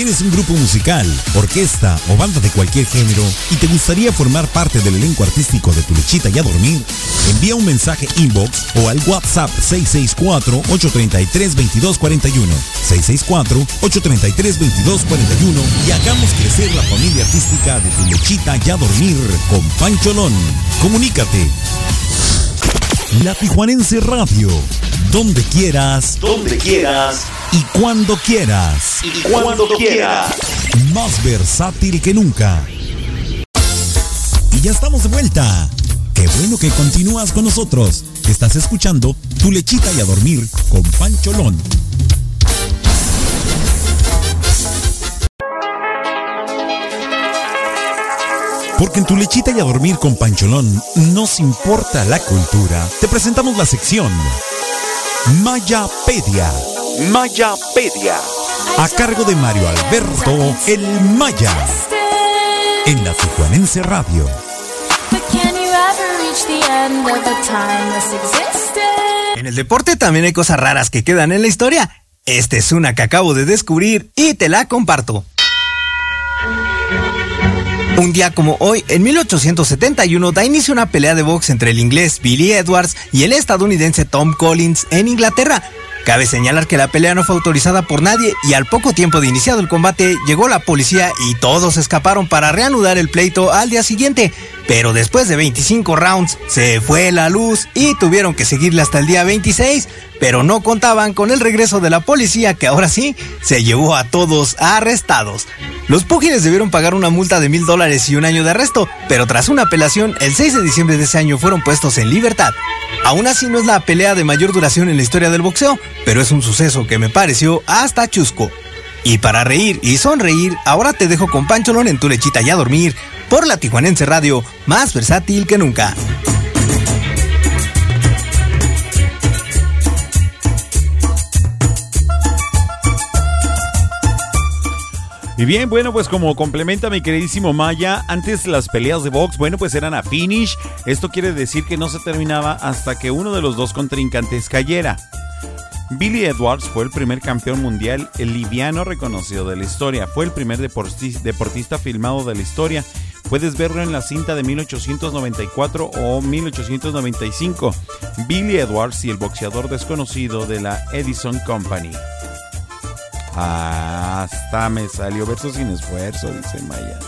¿Tienes un grupo musical, orquesta o banda de cualquier género y te gustaría formar parte del elenco artístico de Tu Lechita y a Dormir? Envía un mensaje inbox o al WhatsApp 664-833-2241. 664-833-2241 y hagamos crecer la familia artística de Tu Lechita y a Dormir con Pancholón. Comunícate. La Tijuanense Radio. Donde quieras. Donde quieras. Y cuando quieras. Y cuando quieras. Más versátil que nunca. Y ya estamos de vuelta. Qué bueno que continúas con nosotros. Estás escuchando Tu Lechita y a Dormir con Pancholón. Porque en tu lechita y a dormir con Pancholón nos importa la cultura. Te presentamos la sección Mayapedia. Mayapedia. A cargo de Mario Alberto El Maya. En la Tijuanense Radio. En el deporte también hay cosas raras que quedan en la historia. Esta es una que acabo de descubrir y te la comparto. Un día como hoy, en 1871, da inicio una pelea de box entre el inglés Billy Edwards y el estadounidense Tom Collins en Inglaterra. Cabe señalar que la pelea no fue autorizada por nadie y al poco tiempo de iniciado el combate llegó la policía y todos escaparon para reanudar el pleito al día siguiente. Pero después de 25 rounds se fue la luz y tuvieron que seguirle hasta el día 26, pero no contaban con el regreso de la policía que ahora sí se llevó a todos arrestados. Los púgiles debieron pagar una multa de mil dólares y un año de arresto, pero tras una apelación, el 6 de diciembre de ese año fueron puestos en libertad. Aún así no es la pelea de mayor duración en la historia del boxeo, pero es un suceso que me pareció hasta chusco. Y para reír y sonreír, ahora te dejo con Pancholón en tu lechita y a dormir, por la Tijuanense Radio, más versátil que nunca. Y bien, bueno, pues como complementa mi queridísimo Maya, antes las peleas de box, bueno, pues eran a finish. Esto quiere decir que no se terminaba hasta que uno de los dos contrincantes cayera. Billy Edwards fue el primer campeón mundial liviano reconocido de la historia. Fue el primer deporti- deportista filmado de la historia. Puedes verlo en la cinta de 1894 o 1895. Billy Edwards y el boxeador desconocido de la Edison Company. Hasta me salió verso sin esfuerzo, dice Maya.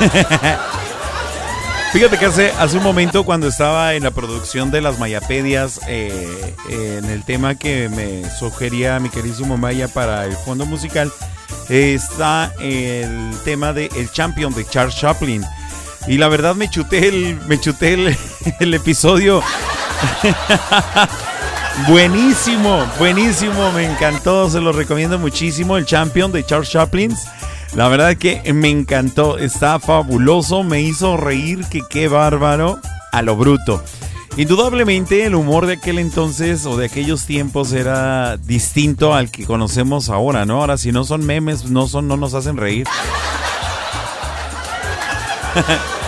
Fíjate que hace, hace un momento cuando estaba en la producción de las Mayapedias, eh, en el tema que me sugería mi queridísimo Maya para el fondo musical, eh, está el tema de El Champion de Charles Chaplin. Y la verdad me chuté el, me chuté el, el episodio. buenísimo, buenísimo, me encantó, se lo recomiendo muchísimo. El Champion de Charles Chaplin. La verdad que me encantó, está fabuloso, me hizo reír, que qué bárbaro, a lo bruto. Indudablemente el humor de aquel entonces o de aquellos tiempos era distinto al que conocemos ahora, ¿no? Ahora si no son memes, no son no nos hacen reír.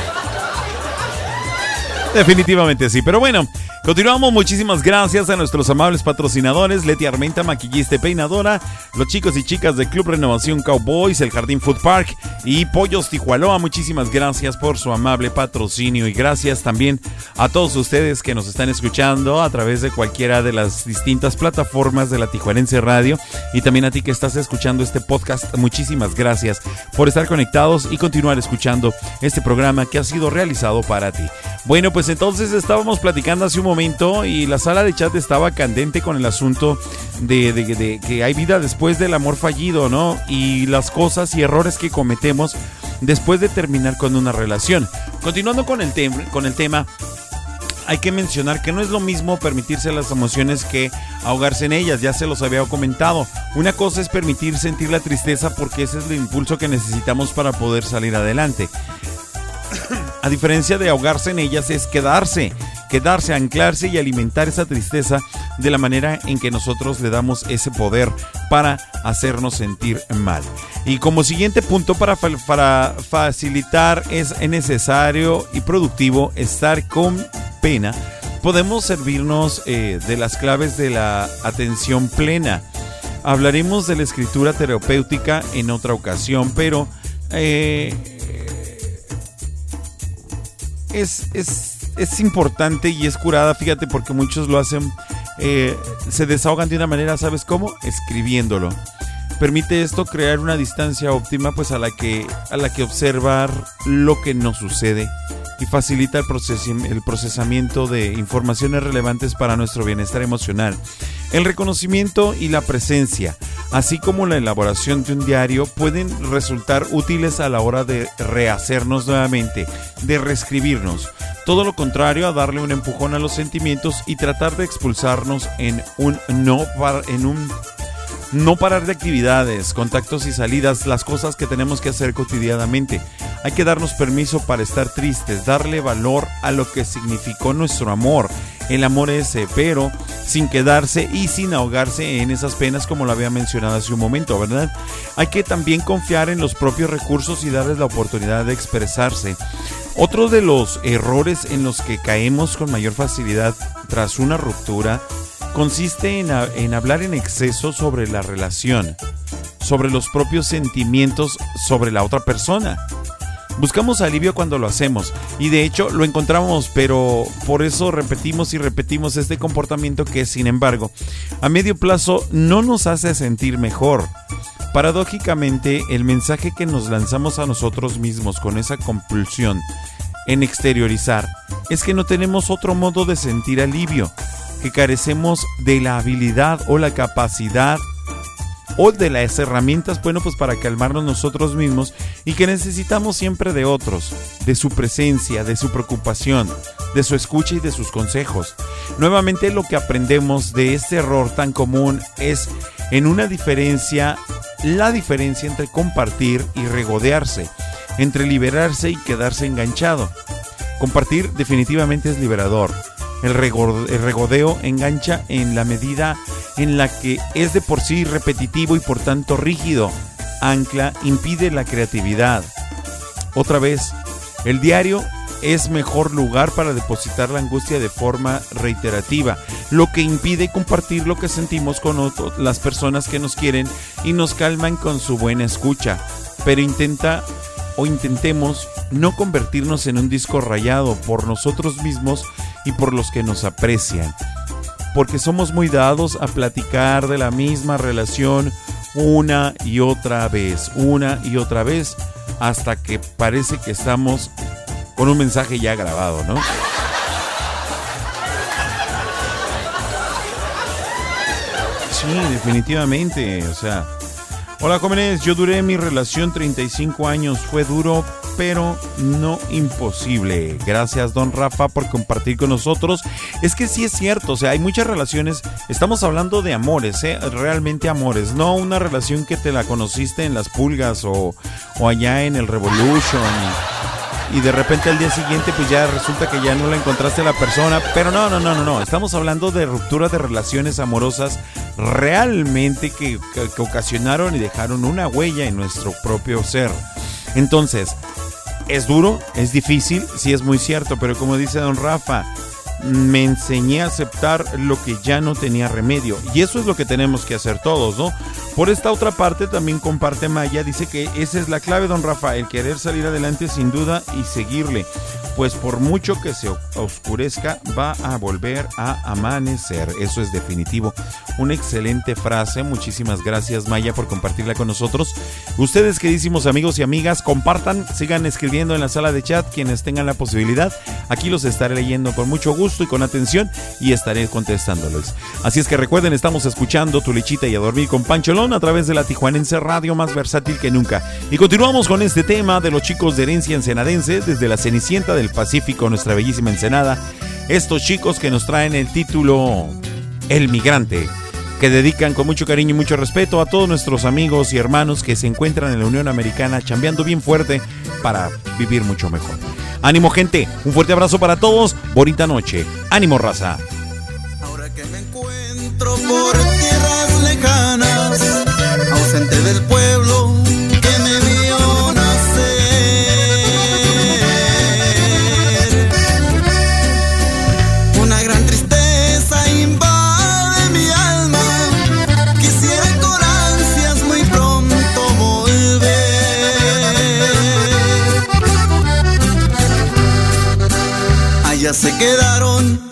Definitivamente sí, pero bueno, continuamos. Muchísimas gracias a nuestros amables patrocinadores, Leti Armenta, maquillista y peinadora, los chicos y chicas de Club Renovación Cowboys, el Jardín Food Park y Pollos Tijualoa. Muchísimas gracias por su amable patrocinio y gracias también a todos ustedes que nos están escuchando a través de cualquiera de las distintas plataformas de la Tijuanense Radio y también a ti que estás escuchando este podcast. Muchísimas gracias por estar conectados y continuar escuchando este programa que ha sido realizado para ti. Bueno, pues entonces estábamos platicando hace un momento y la sala de chat estaba candente con el asunto de que hay vida después del amor fallido, ¿no? Y las cosas y errores que cometemos después de terminar con una relación. Continuando con el, con el tema, hay que mencionar que no es lo mismo permitirse las emociones que ahogarse en ellas, ya se los había comentado. Una cosa es permitir sentir la tristeza porque ese es el impulso que necesitamos para poder salir adelante. A diferencia de ahogarse en ellas es quedarse, quedarse, anclarse y alimentar esa tristeza de la manera en que nosotros le damos ese poder para hacernos sentir mal. Y como siguiente punto para, facilitar es necesario y productivo estar con pena, podemos servirnos eh, de las claves de la atención plena. Hablaremos de la escritura terapéutica en otra ocasión, pero eh, es, es, importante y es curada, fíjate, porque muchos lo hacen, eh, se desahogan de una manera, ¿sabes cómo? Escribiéndolo. Permite esto crear una distancia óptima pues a la que, a la que observar lo que nos sucede y facilita el, el procesamiento de informaciones relevantes para nuestro bienestar emocional. El reconocimiento y la presencia, así como la elaboración de un diario, pueden resultar útiles a la hora de rehacernos nuevamente, de reescribirnos. Todo lo contrario a darle un empujón a los sentimientos y tratar de expulsarnos en un no en un no parar de actividades, contactos y salidas, las cosas que tenemos que hacer cotidianamente. Hay que darnos permiso para estar tristes, darle valor a lo que significó nuestro amor, el amor ese, pero sin quedarse y sin ahogarse en esas penas como lo había mencionado hace un momento, ¿verdad? Hay que también confiar en los propios recursos y darles la oportunidad de expresarse. Otro de los errores en los que caemos con mayor facilidad tras una ruptura consiste en, hablar en exceso sobre la relación, sobre los propios sentimientos sobre la otra persona. Buscamos alivio cuando lo hacemos y de hecho lo encontramos, pero por eso repetimos y repetimos este comportamiento que sin embargo a medio plazo no nos hace sentir mejor. Paradójicamente, el mensaje que nos lanzamos a nosotros mismos con esa compulsión en exteriorizar es que no tenemos otro modo de sentir alivio que carecemos de la habilidad o la capacidad o de las herramientas, bueno, pues para calmarnos nosotros mismos y que necesitamos siempre de otros, de su presencia, de su preocupación, de su escucha y de sus consejos. Nuevamente lo que aprendemos de este error tan común es en una diferencia, la diferencia entre compartir y regodearse, entre liberarse y quedarse enganchado. Compartir definitivamente es liberador el, regodeo engancha en la medida en la que es de por sí repetitivo y por tanto rígido. Ancla impide la creatividad. Otra vez, el diario es mejor lugar para depositar la angustia de forma reiterativa, lo que impide compartir lo que sentimos con las personas que nos quieren y nos calman con su buena escucha. Pero intenta o intentemos no convertirnos en un disco rayado por nosotros mismos y por los que nos aprecian. Porque somos muy dados a platicar de la misma relación una y otra vez, una y otra vez, hasta que parece que estamos con un mensaje ya grabado, ¿no? Sí, definitivamente, o sea, Hola jóvenes, yo duré mi relación 35 años, fue duro pero no imposible. Gracias don Rafa por compartir con nosotros. Es que sí es cierto, o sea, hay muchas relaciones, estamos hablando de amores, ¿eh? realmente amores, no una relación que te la conociste en las pulgas o, o allá en el Revolution. Y de repente al día siguiente pues ya resulta que ya no la encontraste a la persona. Pero no, no, no, no, no. Estamos hablando de ruptura de relaciones amorosas realmente que, ocasionaron y dejaron una huella en nuestro propio ser. Entonces, es duro, es difícil, sí es muy cierto, pero como dice don Rafa, me enseñé a aceptar lo que ya no tenía remedio. Y eso es lo que tenemos que hacer todos, ¿no? Por esta otra parte también comparte Maya, dice que esa es la clave, don Rafa, el querer salir adelante sin duda y seguirle pues por mucho que se oscurezca, va a volver a amanecer. Eso es definitivo. una excelente frase. Muchísimas gracias Maya por compartirla con nosotros. Ustedes queridísimos amigos y amigas, compartan, sigan escribiendo en la sala de chat quienes tengan la posibilidad. Aquí los estaré leyendo con mucho gusto y con atención y estaré contestándoles. Así es que recuerden, estamos escuchando Tu Lechita y a Dormir con Pancholón a través de la Tijuanense Radio más versátil que nunca. Y continuamos con este tema de los chicos de herencia ensenadense desde la Cenicienta del Pacífico, nuestra bellísima Ensenada. Estos chicos que nos traen el título El Migrante que dedican con mucho cariño y mucho respeto a todos nuestros amigos y hermanos que se encuentran en la Unión Americana chambeando bien fuerte para vivir mucho mejor. Ánimo gente, un fuerte abrazo para todos, bonita noche, ánimo raza. Entro por tierras lejanas, ausente del pueblo se quedaron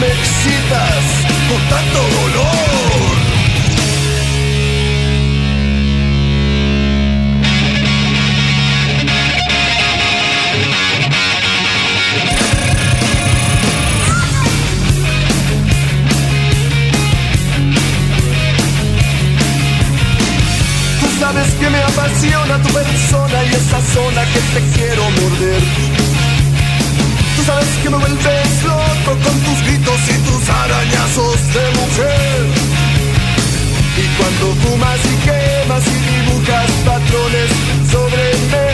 me excitas con tanto dolor. Tú Sabes que me apasiona tu persona y esa zona que te quiero morder. Tú sabes que me vuelves loco con tus gritos y tus arañazos de mujer. Y cuando fumas y quemas y dibujas patrones sobre mí.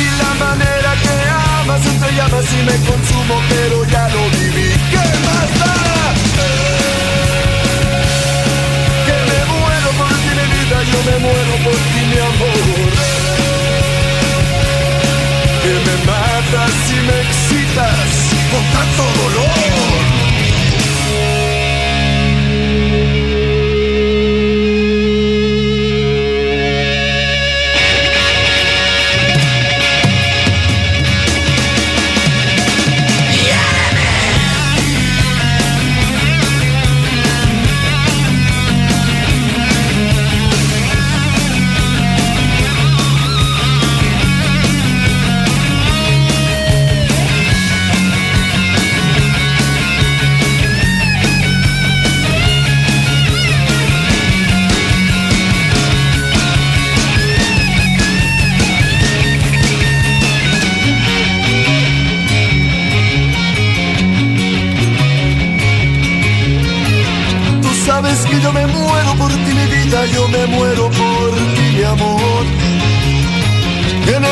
Y la manera que amas entre llamas y me consumo, pero ya lo viví. ¿Qué más da? Que me muero por ti, mi vida, yo me muero por ti, mi amor. Que me matas y me excitas con tanto dolor.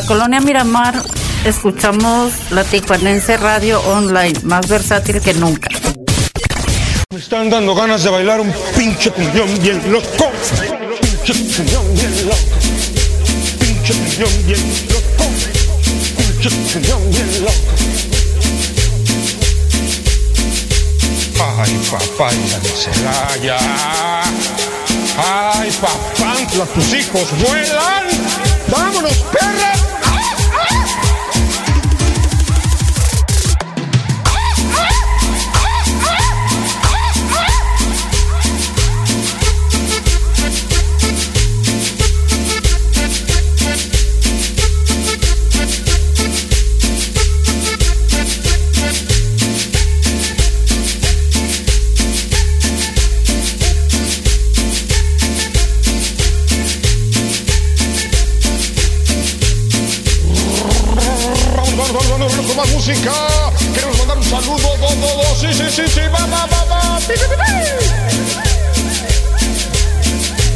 la colonia Miramar escuchamos la Tijuanense Radio Online, más versátil que nunca. Me están dando ganas de bailar un pinche cumbión bien loco. Pinche cumbión bien loco. Pinche cumbión bien loco. Pinche cumbión bien loco. Ay, papá, y Celaya. Ay, papantla, tus hijos vuelan. ¡Vámonos, perra! Música. Queremos mandar un saludo, do, do, do. Sí, sí, sí, sí, va, va, va, va.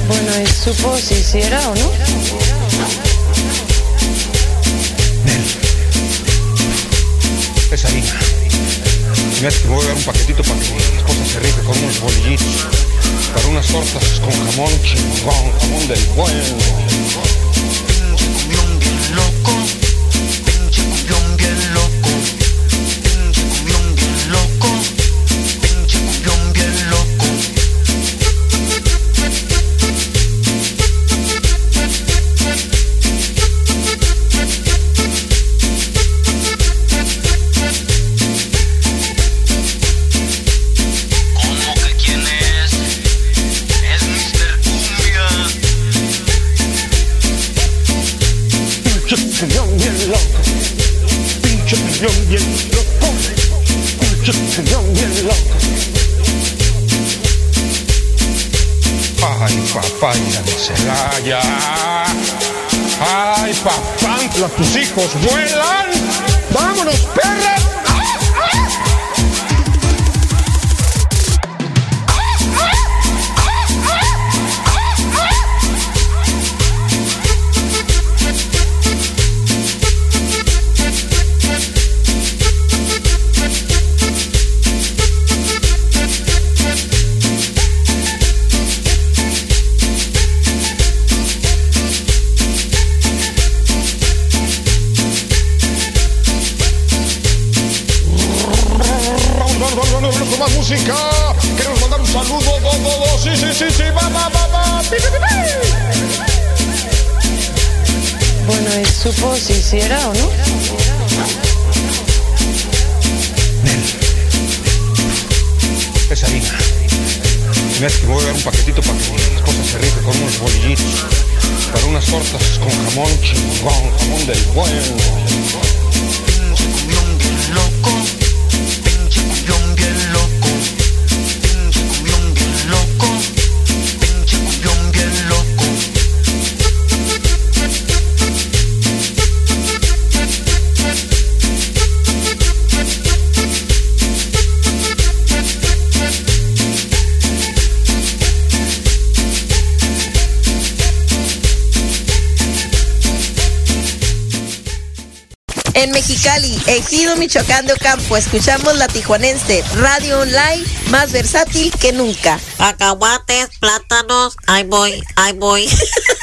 Bueno, y supo si hiciera o no. Es hace que me voy a dar un paquetito para que mi esposa se rife con unos bolillitos. Para unas tortas con jamón chingón, jamón del bueno. Celaya. Ay, papantla, tus hijos vuelan. ¡Vámonos, supo si hiciera o no. Nel. Es. Me voy a dar un paquetito para que las cosas se rifen con unos bolillitos. Para unas tortas con jamón chingón, jamón del bueno. Loco. En Mexicali, Ejido Michoacán de Ocampo, escuchamos la tijuanense, radio online más versátil que nunca. Acahuates, plátanos, ahí voy, ahí voy.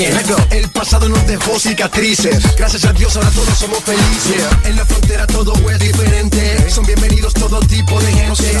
El pasado nos dejó cicatrices. Gracias a Dios ahora todos somos felices. En la frontera todo es diferente. Son bienvenidos todo tipo de gente.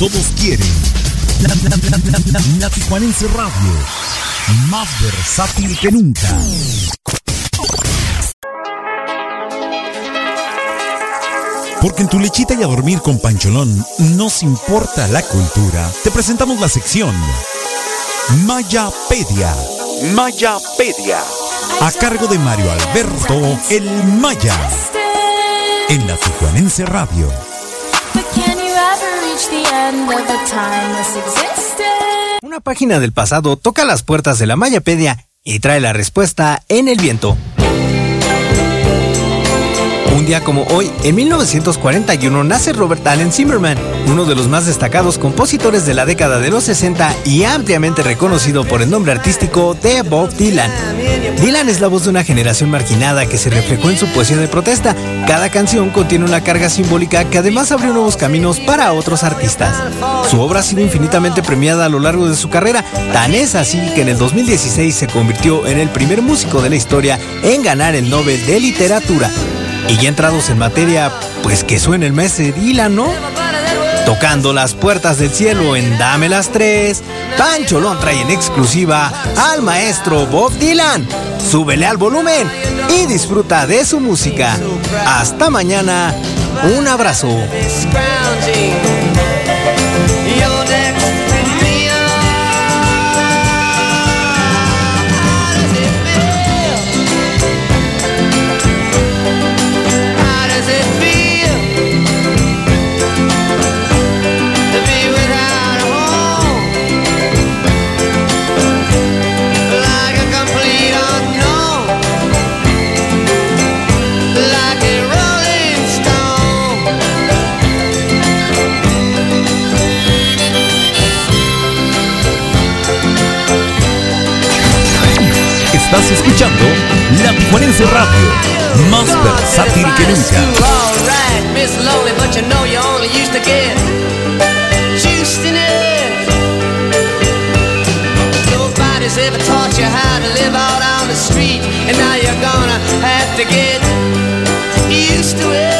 Todos quieren. La, la, Tijuanense Radio. Más versátil que nunca. Porque en tu lechita y a dormir con Pancholón nos importa la cultura. Te presentamos la sección Mayapedia. Mayapedia. A cargo de Mario Alberto El Maya. En la Tijuanense Radio. Una página del pasado toca las puertas de la Mayapedia y trae la respuesta en el viento. Un día como hoy, en 1941, nace Robert Allen Zimmerman, uno de los más destacados compositores de la década de los 60 y ampliamente reconocido por el nombre artístico de Bob Dylan. Dylan es la voz de una generación marginada que se reflejó en su poesía de protesta. Cada canción contiene una carga simbólica que además abrió nuevos caminos para otros artistas. Su obra ha sido infinitamente premiada a lo largo de su carrera, tan es así que en el 2016 se convirtió en el primer músico de la historia en ganar el Nobel de Literatura. Y ya entrados en materia, pues que suene el mes de Dylan, ¿no? Tocando las puertas del cielo en Dame las Tres, Pancholón trae en exclusiva al maestro Bob Dylan. Súbele al volumen y disfruta de su música. Hasta mañana, un abrazo. Escuchando La Tijuanense Radio. Más versátil que nunca. Ever taught you how to live out on the street, and now you're gonna have to get used to it.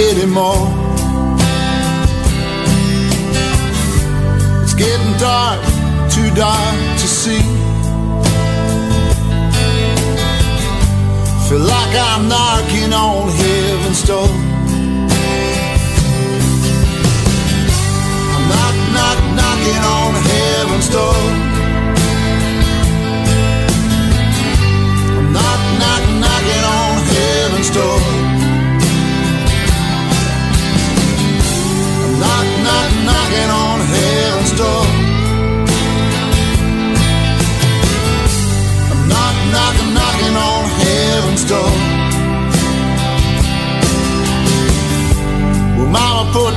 Anymore. It's getting dark, too dark to see. Feel like I'm knocking on heaven's door. I'm knock, knock, knocking on heaven's door.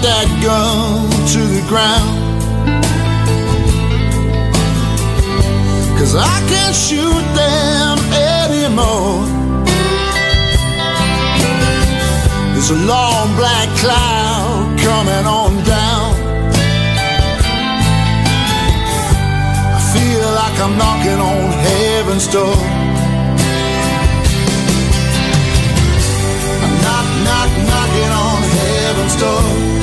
That gun to the ground. Cause I can't shoot them anymore. There's a long black cloud coming on down. I feel like I'm knocking on heaven's door. I'm knock, knock, knocking on heaven's door.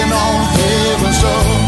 Knocking on heaven's door.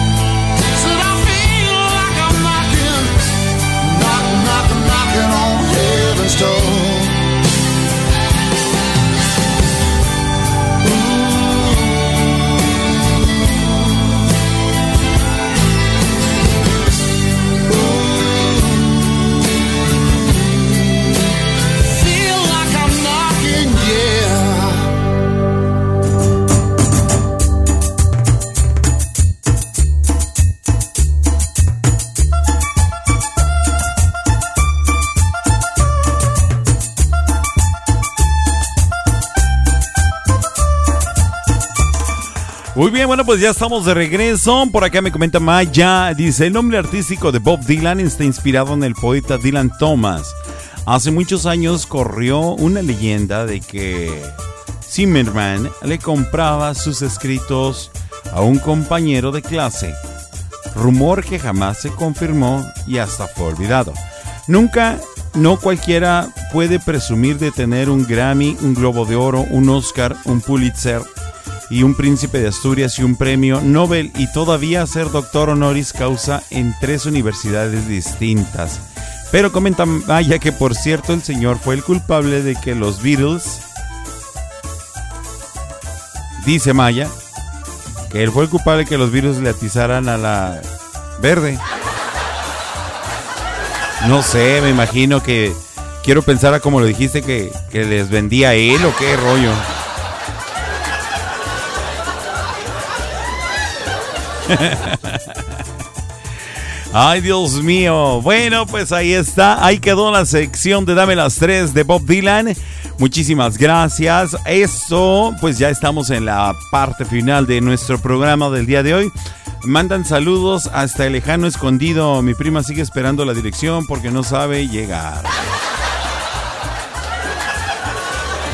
Bueno, pues ya estamos de regreso. Por acá me comenta Maya. Dice, el nombre artístico de Bob Dylan está inspirado en el poeta Dylan Thomas. Hace muchos años corrió una leyenda de que Zimmerman le compraba sus escritos a un compañero de clase. Rumor que jamás se confirmó y hasta fue olvidado. Nunca, no cualquiera puede presumir de tener un Grammy, un Globo de Oro, un Oscar, un Pulitzer y un príncipe de Asturias y un premio Nobel y todavía ser doctor honoris causa en tres universidades distintas. Pero comenta Maya que por cierto el señor fue el culpable de que los Beatles, dice Maya, que él fue el culpable de que los Beatles le atizaran a la verde. No sé, me imagino que quiero pensar a como lo dijiste que, que les vendía a él o qué rollo. Ay, Dios mío. Bueno, pues ahí está. Ahí quedó la sección de Dame las tres de Bob Dylan. Muchísimas gracias. Eso, pues ya estamos en la parte final de nuestro programa del día de hoy. Mandan saludos hasta el lejano escondido. Mi prima sigue esperando la dirección porque no sabe llegar.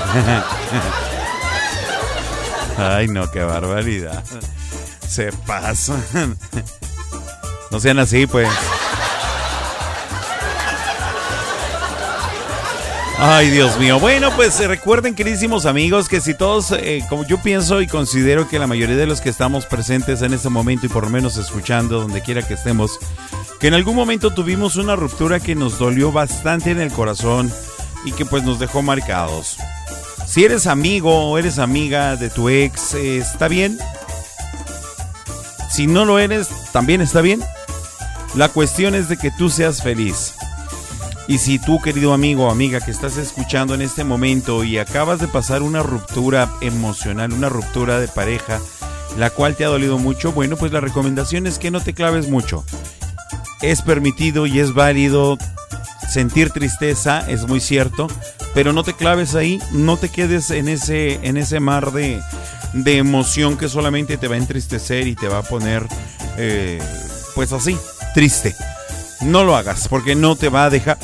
Ay, no, qué barbaridad. Se pasan. No sean así, pues. Ay, Dios mío. Bueno, pues eh, recuerden, queridísimos amigos, que si todos, eh, como yo pienso y considero que la mayoría de los que estamos presentes en este momento y por lo menos escuchando donde quiera que estemos, que en algún momento tuvimos una ruptura que nos dolió bastante en el corazón y que pues nos dejó marcados. Si eres amigo o eres amiga de tu ex, eh, ¿está bien? Si no lo eres, también está bien. La cuestión es de que tú seas feliz. Y si tú, querido amigo o amiga que estás escuchando en este momento y acabas de pasar una ruptura emocional, una ruptura de pareja, la cual te ha dolido mucho, bueno, pues la recomendación es que no te claves mucho. Es permitido y es válido sentir tristeza, es muy cierto, pero no te claves ahí, no te quedes en ese, en ese mar de, de emoción que solamente te va a entristecer y te va a poner, eh, pues así, triste. No lo hagas porque no te va a dejar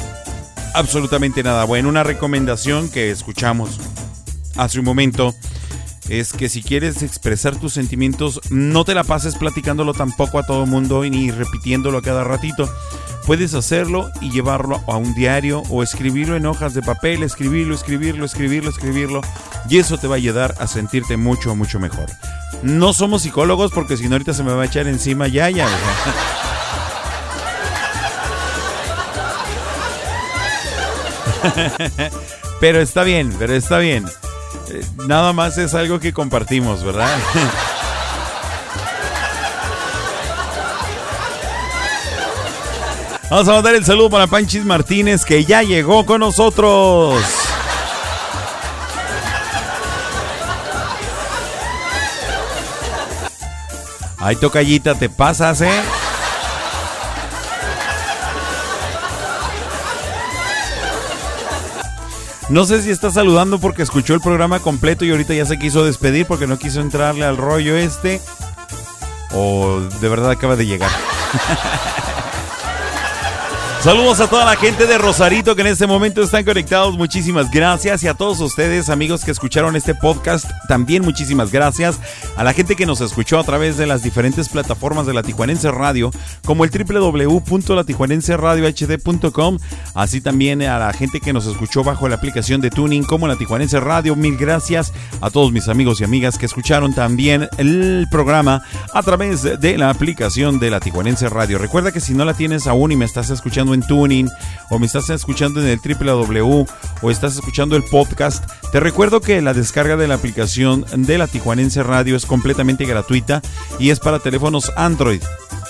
absolutamente nada bueno. Una recomendación que escuchamos hace un momento es que si quieres expresar tus sentimientos, no te la pases platicándolo tampoco a todo mundo y ni repitiéndolo a cada ratito. Puedes hacerlo y llevarlo a un diario o escribirlo en hojas de papel, escribirlo, escribirlo, escribirlo, escribirlo. Y eso te va a ayudar a sentirte mucho, mucho mejor. No somos psicólogos porque si no ahorita se me va a echar encima ya, ya. pero está bien, pero está bien. Eh, Nada más es algo que compartimos, ¿verdad? Vamos a mandar el saludo para Panchis Martínez que ya llegó con nosotros. Ay, tocallita, te pasas, ¿eh? No sé si está saludando porque escuchó el programa completo y ahorita ya se quiso despedir porque no quiso entrarle al rollo este. O de verdad acaba de llegar. Saludos a toda la gente de Rosarito que en este momento están conectados. Muchísimas gracias. Y a todos ustedes, amigos que escucharon este podcast, también muchísimas gracias. A la gente que nos escuchó a través de las diferentes plataformas de la Tijuanense Radio, como el www.latijuanenseradiohd.com. Así también a la gente que nos escuchó bajo la aplicación de Tuning, como la Tijuanense Radio. Mil gracias a todos mis amigos y amigas que escucharon también el programa a través de la aplicación de la Tijuanense Radio. Recuerda que si no la tienes aún y me estás escuchando en Tuning o me estás escuchando en el www o estás escuchando el podcast, te recuerdo que la descarga de la aplicación de la Tijuanense Radio es completamente gratuita y es para teléfonos Android.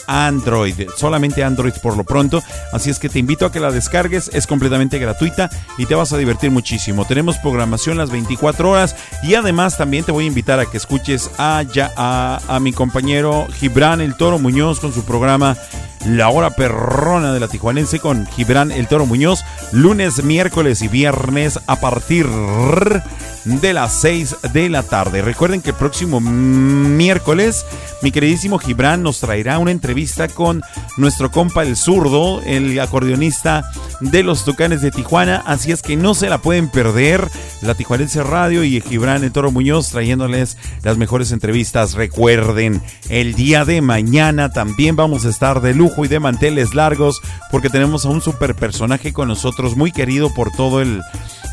Android, solamente Android por lo pronto, así es que te invito a que la descargues, es completamente gratuita y te vas a divertir muchísimo. Tenemos programación las 24 horas y además también te voy a invitar a que escuches a, ya, a, a mi compañero Gibran el Toro Muñoz con su programa La Hora Perrona de la Tijuanense con Gibran el Toro Muñoz, lunes, miércoles y viernes a partir de las 6 de la tarde. Recuerden que el próximo miércoles mi queridísimo Gibran nos traerá una entrevista con nuestro compa el zurdo, el acordeonista de los Tucanes de Tijuana, así es que no se la pueden perder. La Tijuanense Radio y Gibran el Toro Muñoz trayéndoles las mejores entrevistas. Recuerden, el día de mañana también vamos a estar de lujo y de manteles largos porque tenemos a un super personaje con nosotros muy querido por todo el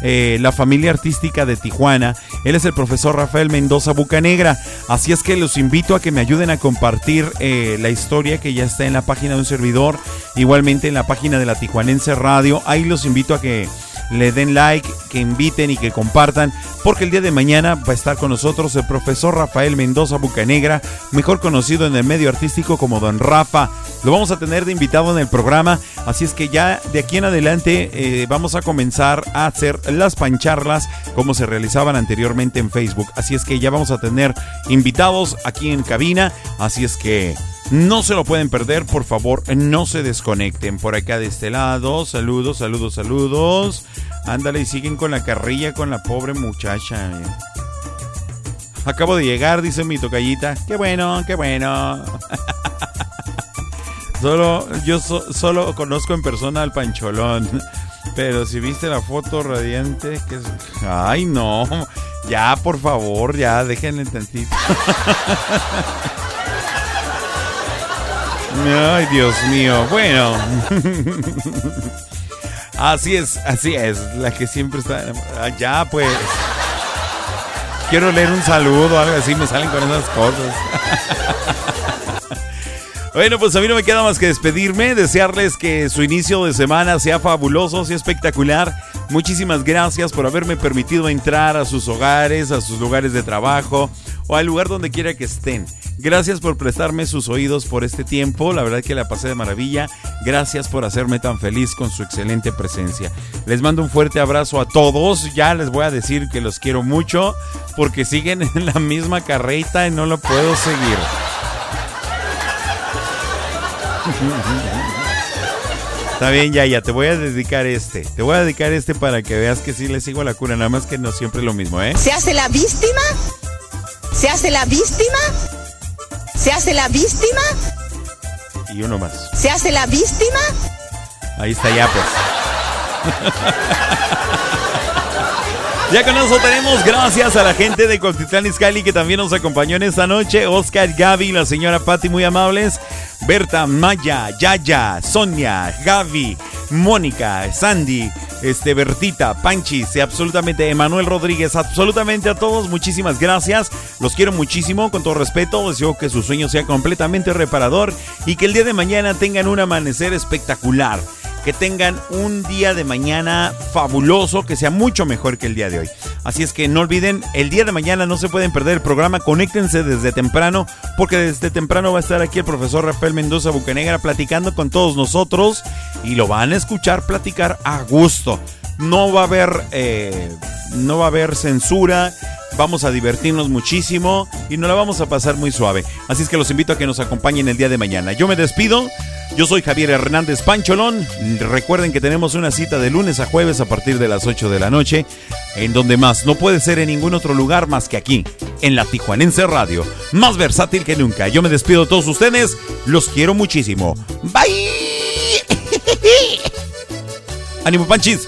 eh, la familia artística de Tijuana. Él es el profesor Rafael Mendoza Bucanegra. Así es que los invito a que me ayuden a compartir eh, la historia que ya está en la página de un servidor. Igualmente en la página de la Tijuanense Radio. Ahí los invito a que le den like, que inviten y que compartan, porque el día de mañana va a estar con nosotros el profesor Rafael Mendoza Bucanegra, mejor conocido en el medio artístico como Don Rafa. Lo vamos a tener de invitado en el programa, así es que ya de aquí en adelante eh, vamos a comenzar a hacer las pancharlas como se realizaban anteriormente en Facebook. Así es que ya vamos a tener invitados aquí en cabina, así es que... No se lo pueden perder, por favor, no se desconecten. Por acá de este lado, saludos, saludos, saludos. Ándale y siguen con la carrilla con la pobre muchacha. Acabo de llegar, dice mi tocallita. Qué bueno, qué bueno. solo, yo so, solo conozco en persona al pancholón. Pero si viste la foto radiante, que es... Ay, no. Ya, por favor, ya, déjenle tantito. Ay, Dios mío. Bueno. Así es, así es. La que siempre está. Ya, pues. Quiero leer un saludo o algo así. Me salen con esas cosas. Bueno, pues a mí no me queda más que despedirme, desearles que su inicio de semana sea fabuloso, sea espectacular. Muchísimas gracias por haberme permitido entrar a sus hogares, a sus lugares de trabajo o al lugar donde quiera que estén. Gracias por prestarme sus oídos por este tiempo, la verdad que la pasé de maravilla. Gracias por hacerme tan feliz con su excelente presencia. Les mando un fuerte abrazo a todos, ya les voy a decir que los quiero mucho porque siguen en la misma carreta y no lo puedo seguir. Está bien, ya, ya, te voy a dedicar este. Te voy a dedicar este para que veas que sí le sigo la cura, nada más que no siempre lo mismo, ¿eh? ¿Se hace la víctima? ¿Se hace la víctima? ¿Se hace la víctima? Y uno más. ¿Se hace la víctima? Ahí está ya, pues. Ya con eso tenemos gracias a la gente de Cotitlán Izcalli que también nos acompañó en esta noche. Oscar, Gaby, la señora Patti, muy amables. Berta, Maya, Yaya, Sonia, Gaby, Mónica, Sandy, este, Bertita, Panchis, absolutamente Emanuel Rodríguez, absolutamente a todos, muchísimas gracias. Los quiero muchísimo, con todo respeto. Deseo que su sueño sea completamente reparador y que el día de mañana tengan un amanecer espectacular que tengan un día de mañana fabuloso, que sea mucho mejor que el día de hoy. Así es que no olviden, el día de mañana no se pueden perder el programa, conéctense desde temprano, porque desde temprano va a estar aquí el profesor Rafael Mendoza Bucanegra platicando con todos nosotros y lo van a escuchar platicar a gusto. No va a haber, eh, no va a haber censura vamos a divertirnos muchísimo y nos la vamos a pasar muy suave. Así es que los invito a que nos acompañen el día de mañana. Yo me despido. Yo soy Javier Hernández Pancholón. Recuerden que tenemos una cita de lunes a jueves a partir de las 8 de la noche, en donde más no puede ser en ningún otro lugar más que aquí, en la Tijuanense Radio, más versátil que nunca. Yo me despido de todos ustedes. Los quiero muchísimo. Bye. Ánimo, Panchis.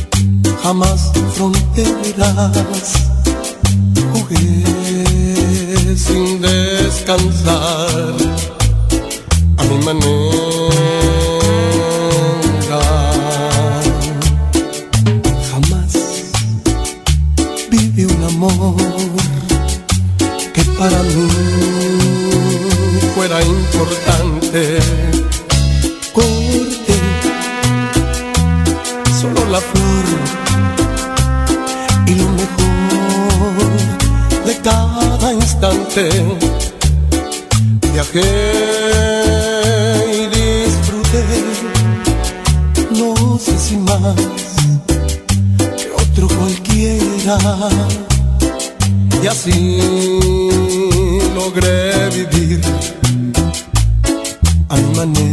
jamás fronteras. Jugué sin descansar a mi manera. Jamás viví un amor que para mí fuera importante. Instante. Viajé y disfruté, no sé si más que otro cualquiera. Y así logré vivir a mi.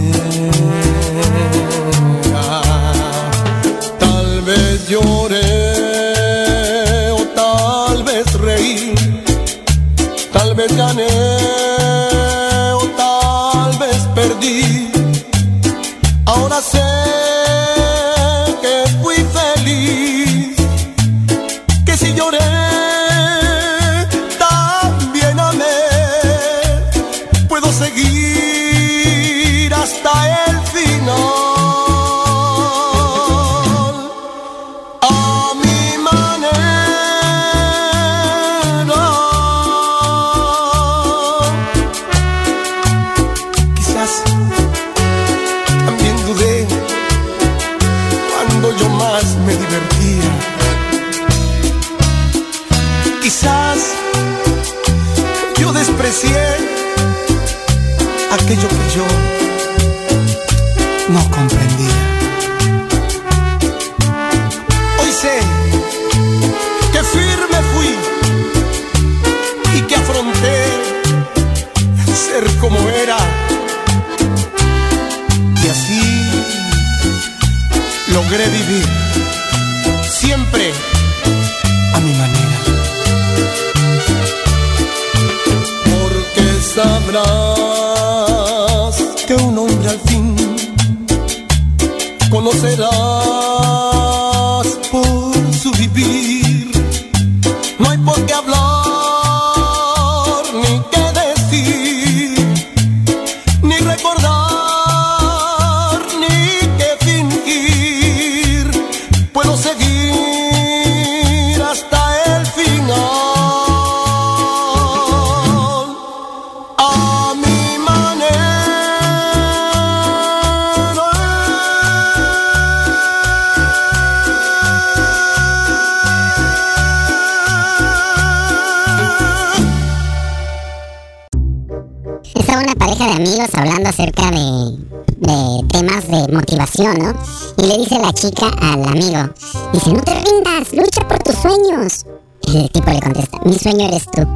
Mi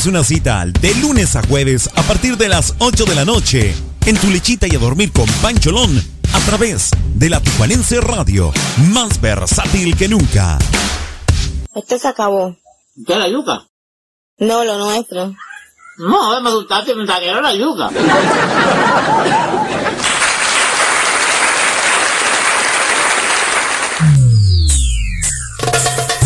tenemos una cita de lunes a jueves a partir de las 8 de la noche en tu lechita y a dormir con Pancholón a través de la Tijuanense Radio, más versátil que nunca. Esto se acabó. ¿Qué la yuca? No, lo nuestro. No, me asustaste, me la yuca.